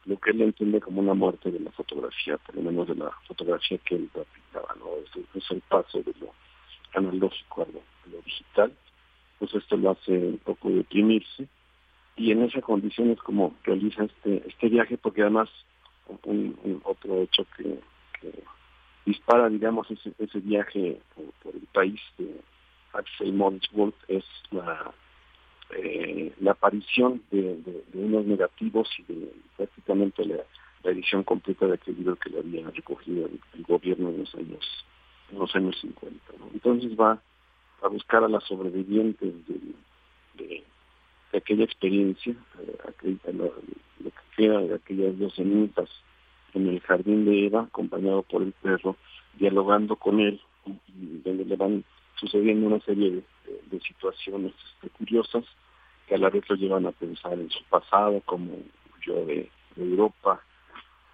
lo que él entiende como una muerte de la fotografía, por lo menos de la fotografía que él practicaba, ¿no? Es, el paso de lo analógico a lo digital, pues esto lo hace un poco deprimirse y en esa condición es como realiza este este viaje porque además un, otro hecho que, dispara digamos ese, ese viaje por, el país de Axel Moritz es la eh, la aparición de, unos negativos y de prácticamente la, edición completa de aquel libro que le había recogido el, gobierno en los años en los años 50 entonces va a buscar a las sobrevivientes de aquella experiencia, eh, lo, que queda de aquellas dos cenizas en el jardín de Eva, acompañado por el perro, dialogando con él, y, donde le van sucediendo una serie de, situaciones este, curiosas que a la vez lo llevan a pensar en su pasado, como yo de, Europa,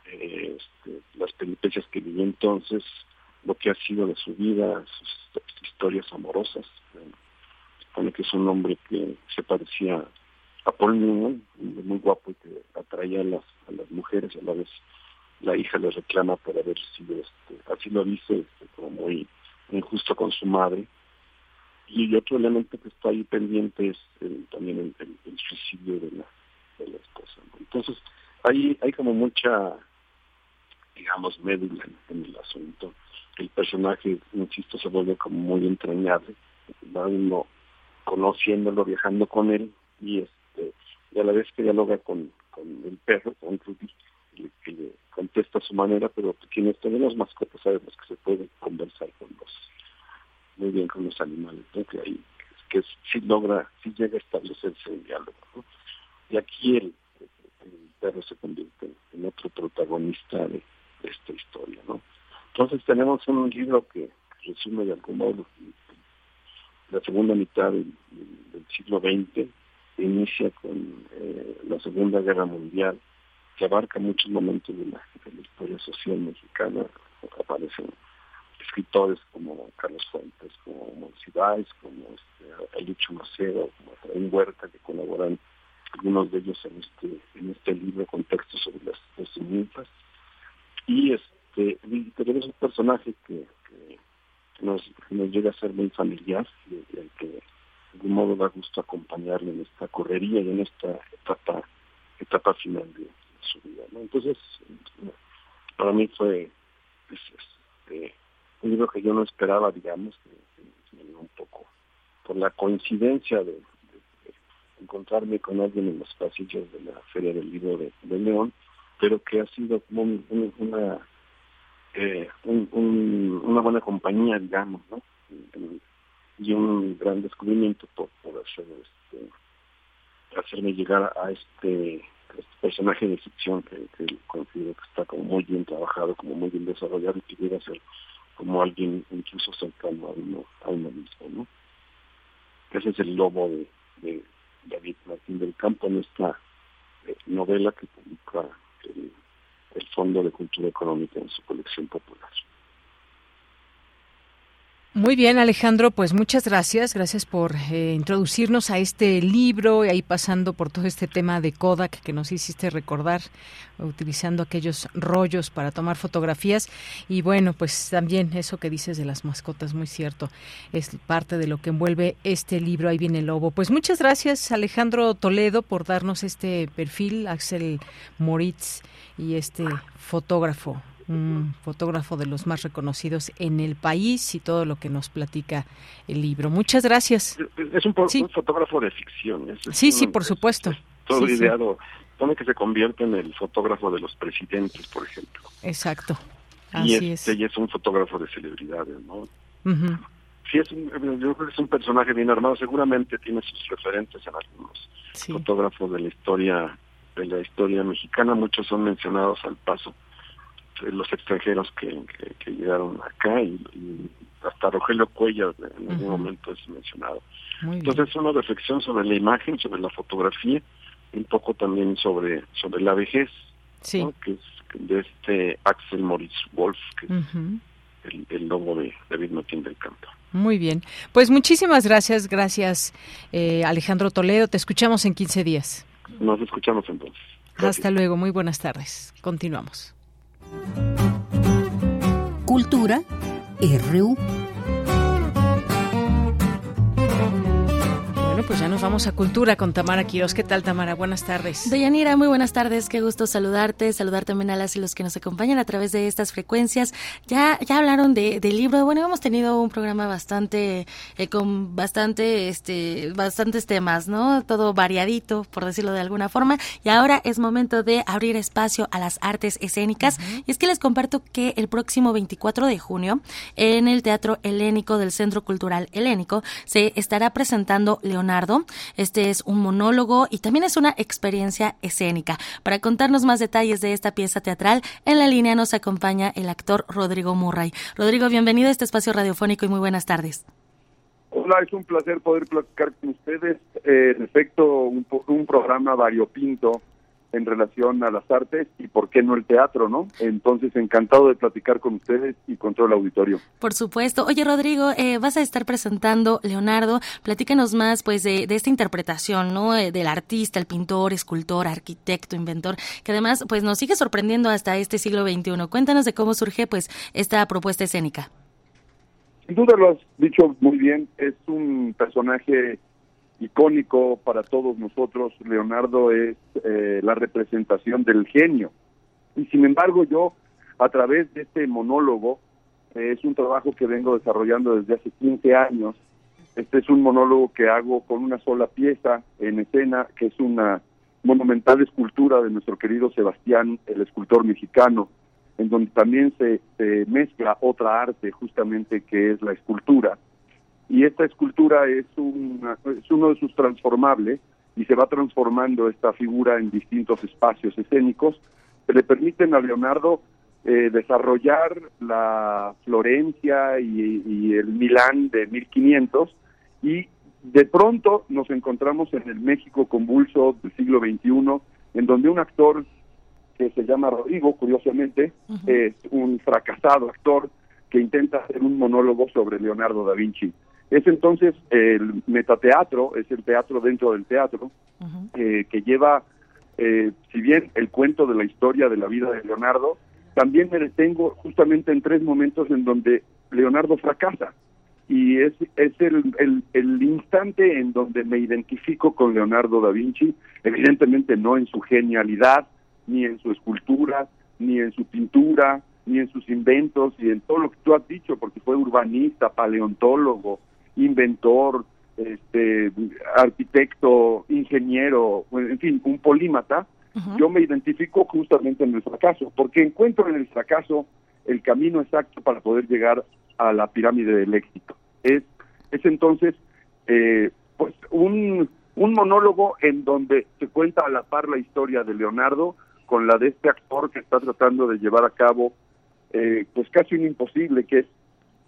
eh, este, las peripecias que vivió entonces, lo que ha sido de su vida, sus, historias amorosas supone que es un hombre que se parecía a Paul Newman, muy guapo y que atraía a las, mujeres, a la vez la hija le reclama por haber sido, este, así lo dice, este, como muy injusto con su madre. Y otro elemento que está ahí pendiente es también el, suicidio de la, de esposa. Entonces, hay, hay como mucha, digamos, médula en, el asunto. El personaje, insisto, se vuelve como muy entrañable. Va uno conociéndolo, viajando con él y este y a la vez que dialoga con, con el perro, con Rudy, que le contesta a su manera, pero quienes tenemos mascotas sabemos que se puede conversar con los muy bien con los animales, ¿no? que hay que sí logra, sí llega a establecerse el diálogo. Y aquí el, perro se convierte en otro protagonista de, esta historia. Entonces tenemos un libro que resume de algún modo la segunda mitad del, siglo XX, inicia con eh, la Segunda Guerra Mundial, que abarca muchos momentos de la, historia social mexicana. Aparecen escritores como Carlos Fuentes, como Monsiváis, como este, Macedo, como Efraín Huerta, que colaboran algunos de ellos en este en este libro con textos sobre las, las y este tenemos un personaje que, nos, llega a ser muy familiar y, el que de algún modo da gusto acompañarle en esta correría y en esta etapa etapa final de, su vida entonces para mí fue este, un libro que yo no esperaba digamos un poco por la coincidencia de, encontrarme con alguien en los pasillos de la Feria del Libro de, León, pero que ha sido como una, eh, una buena compañía, digamos, ¿no? Y un gran descubrimiento por, hacer, este, hacerme llegar a este, este personaje de ficción que, considero que está como muy bien trabajado, como muy bien desarrollado y que llega a ser como alguien incluso cercano a uno, a uno mismo. Ese es el lobo de David Martín del Campo en esta eh, novela que publica el, el Fondo de Cultura Económica en su colección popular. Muy bien, Alejandro, pues muchas gracias. Gracias por eh, introducirnos a este libro y ahí pasando por todo este tema de Kodak que nos hiciste recordar, utilizando aquellos rollos para tomar fotografías. Y bueno, pues también eso que dices de las mascotas, muy cierto, es parte de lo que envuelve este libro. Ahí viene el lobo. Pues muchas gracias, Alejandro Toledo, por darnos este perfil, Axel Moritz y este fotógrafo un fotógrafo de los más reconocidos en el país y todo lo que nos platica el libro. Muchas gracias. Es un, fotógrafo de ficción. sí, sí, por supuesto. todo ideado. Pone que se convierte en el fotógrafo de los presidentes, por ejemplo. Exacto. y este, es. es un fotógrafo de celebridades, ¿no? Sí, es un, yo creo que es un personaje bien armado. Seguramente tiene sus referentes en algunos fotógrafos de la historia de la historia mexicana. Muchos son mencionados al paso los extranjeros que, llegaron acá y, hasta Rogelio Cuellar en algún momento es mencionado. Entonces es una reflexión sobre la imagen, sobre la fotografía, un poco también sobre sobre la vejez, que es de este Axel Moritz Wolf, que es el, lobo de David Martín del Campo. Muy bien. Pues muchísimas gracias, gracias eh, Alejandro Toledo. Te escuchamos en 15 días. Nos escuchamos entonces. Hasta luego, muy buenas tardes. Continuamos. Cultura RU. Pues ya nos vamos a Cultura con Tamara Quiroz. ¿Qué tal, Tamara? Buenas tardes. Deyanira, muy buenas tardes. Qué gusto saludarte, saludar también a las y los que nos acompañan a través de estas frecuencias. Ya, ya hablaron de, del libro. Bueno, hemos tenido un programa bastante, eh, con bastante, este, bastantes temas, ¿no? Todo variadito, por decirlo de alguna forma. Y ahora es momento de abrir espacio a las artes escénicas. Y es que les comparto que el próximo 24 de junio, en el Teatro Helénico del Centro Cultural Helénico, se estará presentando Leonardo este es un monólogo y también es una experiencia escénica. Para contarnos más detalles de esta pieza teatral, en la línea nos acompaña el actor Rodrigo Murray. Rodrigo, bienvenido a este espacio radiofónico y muy buenas tardes. Hola, es un placer poder platicar con ustedes eh, a un, un programa variopinto en relación a las artes y por qué no el teatro, ¿no? Entonces, encantado de platicar con ustedes y con todo el auditorio. Por supuesto. Oye, Rodrigo, eh, vas a estar presentando, Leonardo, platícanos más, pues, de, esta interpretación, ¿no? Eh, del artista, el pintor, escultor, arquitecto, inventor, que además, pues, nos sigue sorprendiendo hasta este siglo XXI. Cuéntanos de cómo surge, pues, esta propuesta escénica. Sin duda lo has dicho muy bien, es un personaje icónico para todos nosotros. Leonardo es eh, la representación del genio. Y sin embargo yo, a través de este monólogo, eh, es un trabajo que vengo desarrollando desde hace 15 años. Este es un monólogo que hago con una sola pieza en escena, que es una monumental escultura de nuestro querido Sebastián, el escultor mexicano, en donde también se, se mezcla otra arte justamente que es la escultura y esta escultura es, es uno de sus transformables y se va transformando esta figura en distintos espacios escénicos que le permiten a Leonardo eh, desarrollar la Florencia y, el Milán de 1500 y de pronto nos encontramos en el México convulso del siglo XXI, en donde un actor que se llama Rodrigo, curiosamente, es un fracasado actor que intenta hacer un monólogo sobre Leonardo da Vinci. Es entonces el metateatro, es el teatro dentro del teatro, eh, que lleva, eh, si bien el cuento de la historia de la vida de Leonardo, también me detengo justamente en tres momentos en donde Leonardo fracasa. Y es, es el, el instante en donde me identifico con Leonardo da Vinci, evidentemente no en su genialidad, ni en su escultura, ni en su pintura, ni en sus inventos, y en todo lo que tú has dicho, porque fue urbanista, paleontólogo, inventor, este, arquitecto, ingeniero, en fin, un polímata, yo me identifico justamente en el fracaso, porque encuentro en el fracaso el camino exacto para poder llegar a la pirámide del éxito. Es, es entonces eh, pues un, un monólogo en donde se cuenta a la par la historia de Leonardo con la de este actor que está tratando de llevar a cabo eh, pues casi un imposible que es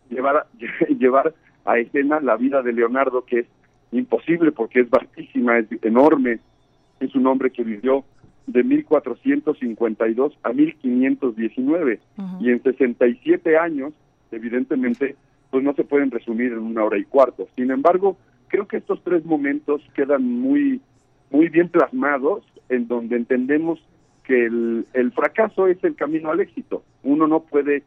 llevar llevar a escena la vida de Leonardo, que es imposible porque es vastísima, es enorme, es un hombre que vivió de 1452 a 1519 y en 67 años, evidentemente, pues no se pueden resumir en una hora y cuarto. Sin embargo, creo que estos tres momentos quedan muy, muy bien plasmados en donde entendemos que el, el fracaso es el camino al éxito. Uno no puede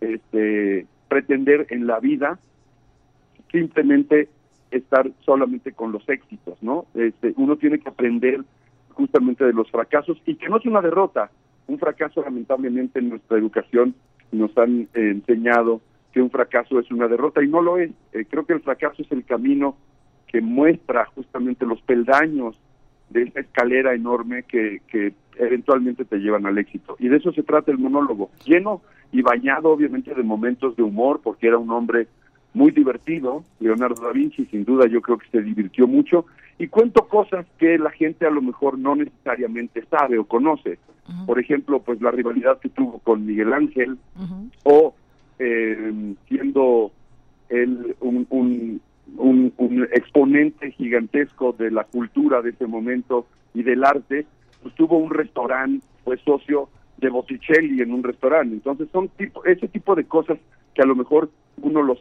este, pretender en la vida simplemente estar solamente con los éxitos, ¿no? Este, uno tiene que aprender justamente de los fracasos y que no es una derrota. Un fracaso, lamentablemente, en nuestra educación nos han eh, enseñado que un fracaso es una derrota y no lo es. Eh, creo que el fracaso es el camino que muestra justamente los peldaños de esa escalera enorme que, que eventualmente te llevan al éxito. Y de eso se trata el monólogo, lleno y bañado obviamente de momentos de humor, porque era un hombre muy divertido, Leonardo da Vinci, sin duda yo creo que se divirtió mucho, y cuento cosas que la gente a lo mejor no necesariamente sabe o conoce. Por ejemplo, pues la rivalidad que tuvo con Miguel Ángel, o eh, siendo él un, un, un, exponente gigantesco de la cultura de ese momento y del arte, pues tuvo un restaurante, fue socio de Botticelli en un restaurante. Entonces son tipo, ese tipo de cosas que a lo mejor uno los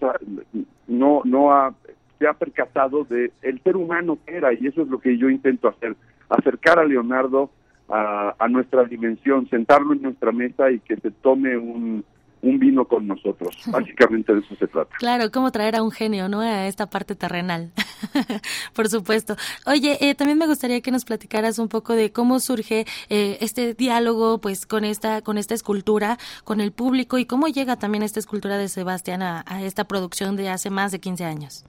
no no ha, se ha percatado de el ser humano que era y eso es lo que yo intento hacer, acercar a Leonardo a nuestra dimensión, sentarlo en nuestra mesa y que se tome un, un vino con nosotros. Básicamente de eso se trata. Claro, cómo traer a un genio, ¿no? A esta parte terrenal. Por supuesto. Oye, eh, también me gustaría que nos platicaras un poco de cómo surge eh, este diálogo, pues, con esta, con esta escultura, con el público y cómo llega también esta escultura de Sebastián a, esta producción de hace más de 15 años.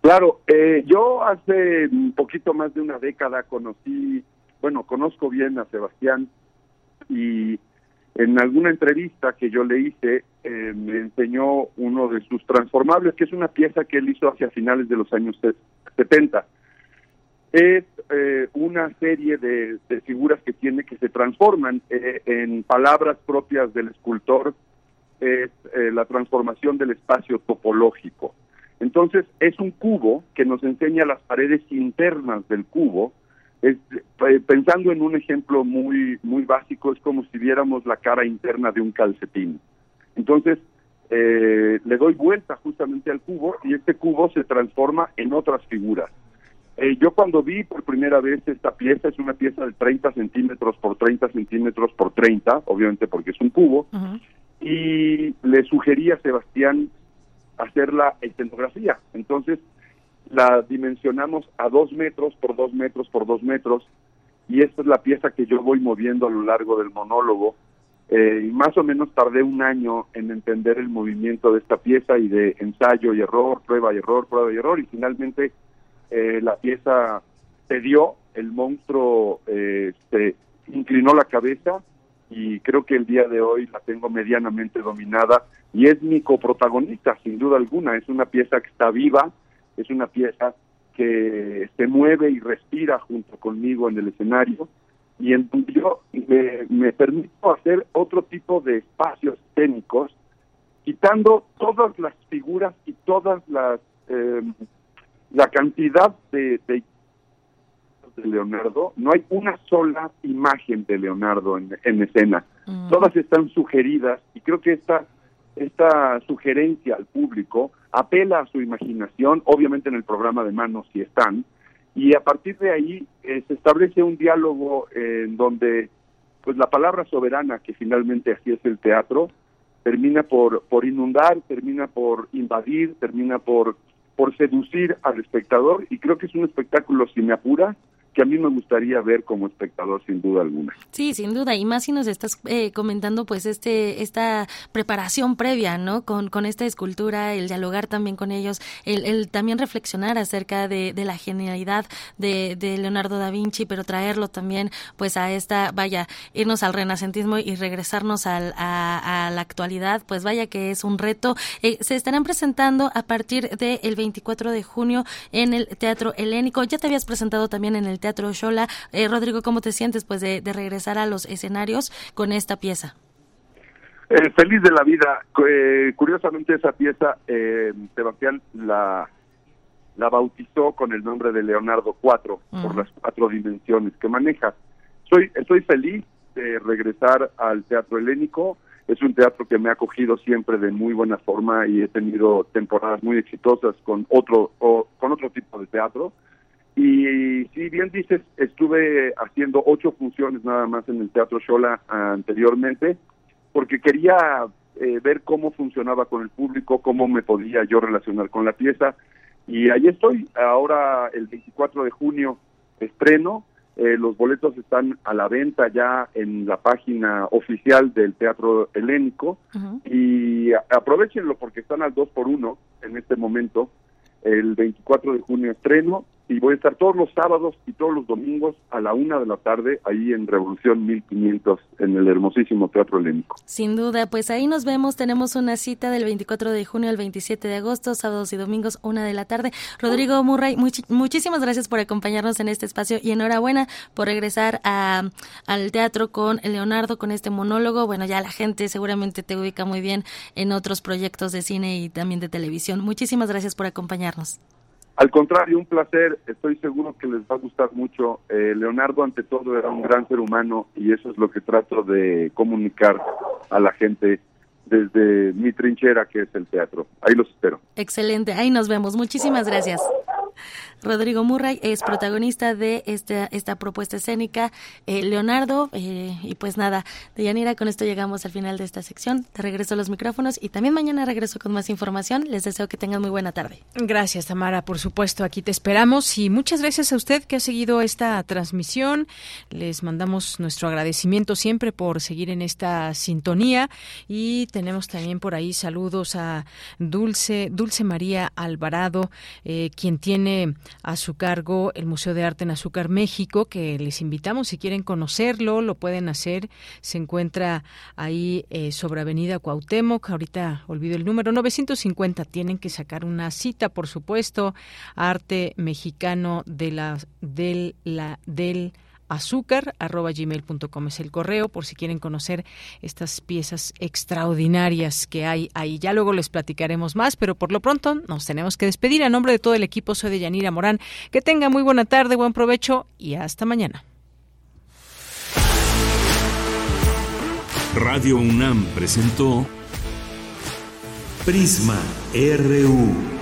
Claro, eh, yo hace un poquito más de una década conocí, bueno, conozco bien a Sebastián y en alguna entrevista que yo le hice, eh, me enseñó uno de sus transformables, que es una pieza que él hizo hacia finales de los años 70. Es eh, una serie de, figuras que tiene que se transforman eh, en palabras propias del escultor, es la transformación del espacio topológico. Entonces, es un cubo que nos enseña las paredes internas del cubo, es, eh, pensando en un ejemplo muy muy básico, es como si viéramos la cara interna de un calcetín. Entonces, eh, le doy vuelta justamente al cubo y este cubo se transforma en otras figuras. Eh, yo cuando vi por primera vez esta pieza, es una pieza de 30 centímetros por 30 centímetros por 30, obviamente porque es un cubo, y le sugerí a Sebastián hacer la escenografía. Entonces, la dimensionamos a dos metros por dos metros por dos metros y esta es la pieza que yo voy moviendo a lo largo del monólogo. Eh, y más o menos tardé un año en entender el movimiento de esta pieza y de ensayo y error, prueba y error, prueba y error y finalmente eh, la pieza se dio, el monstruo eh, se inclinó la cabeza y creo que el día de hoy la tengo medianamente dominada y es mi coprotagonista, sin duda alguna. Es una pieza que está viva, es una pieza que se mueve y respira junto conmigo en el escenario y en donde yo me, permito hacer otro tipo de espacios escénicos, quitando todas las figuras y todas las eh, la cantidad de, de, Leonardo, no hay una sola imagen de Leonardo en, escena. Mm. Todas están sugeridas y creo que esta, esta sugerencia al público apela a su imaginación, obviamente en el programa de manos si están, y a partir de ahí eh, se establece un diálogo en donde pues la palabra soberana, que finalmente así es el teatro, termina por, por inundar, termina por invadir, termina por, por seducir al espectador y creo que es un espectáculo, si me apura, que a mí me gustaría ver como espectador sin duda alguna. Sí, sin duda, y más si nos estás eh, comentando pues este esta preparación previa, ¿no? Con, con esta escultura, el dialogar también con ellos, el, el también reflexionar acerca de, de la genialidad de, de, Leonardo da Vinci, pero traerlo también pues a esta, vaya, irnos al renacentismo y regresarnos al, a, la actualidad, pues vaya que es un reto. Eh, se estarán presentando a partir del 24 de junio en el Teatro Helénico. Ya te habías presentado también en el Teatro Shola. Eh, Rodrigo, ¿cómo te sientes pues de, regresar a los escenarios con esta pieza? Eh, feliz de la vida. Eh, curiosamente esa pieza, Sebastián la, la bautizó con el nombre de Leonardo 4, por las cuatro dimensiones que maneja. Soy, estoy feliz de regresar al Teatro Helénico. Es un teatro que me ha acogido siempre de muy buena forma y he tenido temporadas muy exitosas con otro, o, con otro tipo de teatro. Y si bien dices, estuve haciendo ocho funciones nada más en el Teatro Shola anteriormente, porque quería eh, ver cómo funcionaba con el público, cómo me podía yo relacionar con la pieza. Y ahí estoy, ahora el 24 de junio estreno, eh, los boletos están a la venta ya en la página oficial del Teatro Helénico y aprovechenlo porque están al 2 por 1 en este momento. El 24 de junio estreno y voy a estar todos los sábados y todos los domingos a la una de la tarde ahí en Revolución 1500 en el hermosísimo Teatro Helénico. Sin duda, pues ahí nos vemos. Tenemos una cita del 24 de junio al 27 de agosto, sábados y domingos, una de la tarde. Rodrigo Murray, muchísimas gracias por acompañarnos en este espacio y enhorabuena por regresar a, al teatro con Leonardo, con este monólogo. Bueno, ya la gente seguramente te ubica muy bien en otros proyectos de cine y también de televisión. Muchísimas gracias por acompañarnos. Al contrario, un placer, estoy seguro que les va a gustar mucho. Eh, Leonardo ante todo era un gran ser humano y eso es lo que trato de comunicar a la gente desde mi trinchera que es el teatro. Ahí los espero. Excelente, ahí nos vemos. Muchísimas gracias. Rodrigo Murray es protagonista de esta, esta propuesta escénica. Eh, Leonardo, eh, y pues nada, de Yanira, con esto llegamos al final de esta sección. Te regreso los micrófonos y también mañana regreso con más información. Les deseo que tengan muy buena tarde. Gracias, Tamara. Por supuesto, aquí te esperamos y muchas gracias a usted que ha seguido esta transmisión. Les mandamos nuestro agradecimiento siempre por seguir en esta sintonía y tenemos también por ahí saludos a Dulce, Dulce María Alvarado, eh, quien tiene a su cargo el Museo de Arte en Azúcar México, que les invitamos si quieren conocerlo, lo pueden hacer. Se encuentra ahí eh, sobre Avenida Cuauhtémoc, ahorita olvido el número 950. Tienen que sacar una cita, por supuesto. Arte mexicano de la del la del azúcar arroba gmail.com es el correo por si quieren conocer estas piezas extraordinarias que hay ahí. Ya luego les platicaremos más, pero por lo pronto nos tenemos que despedir. A nombre de todo el equipo soy de Yanira Morán. Que tenga muy buena tarde, buen provecho y hasta mañana. Radio UNAM presentó Prisma RU.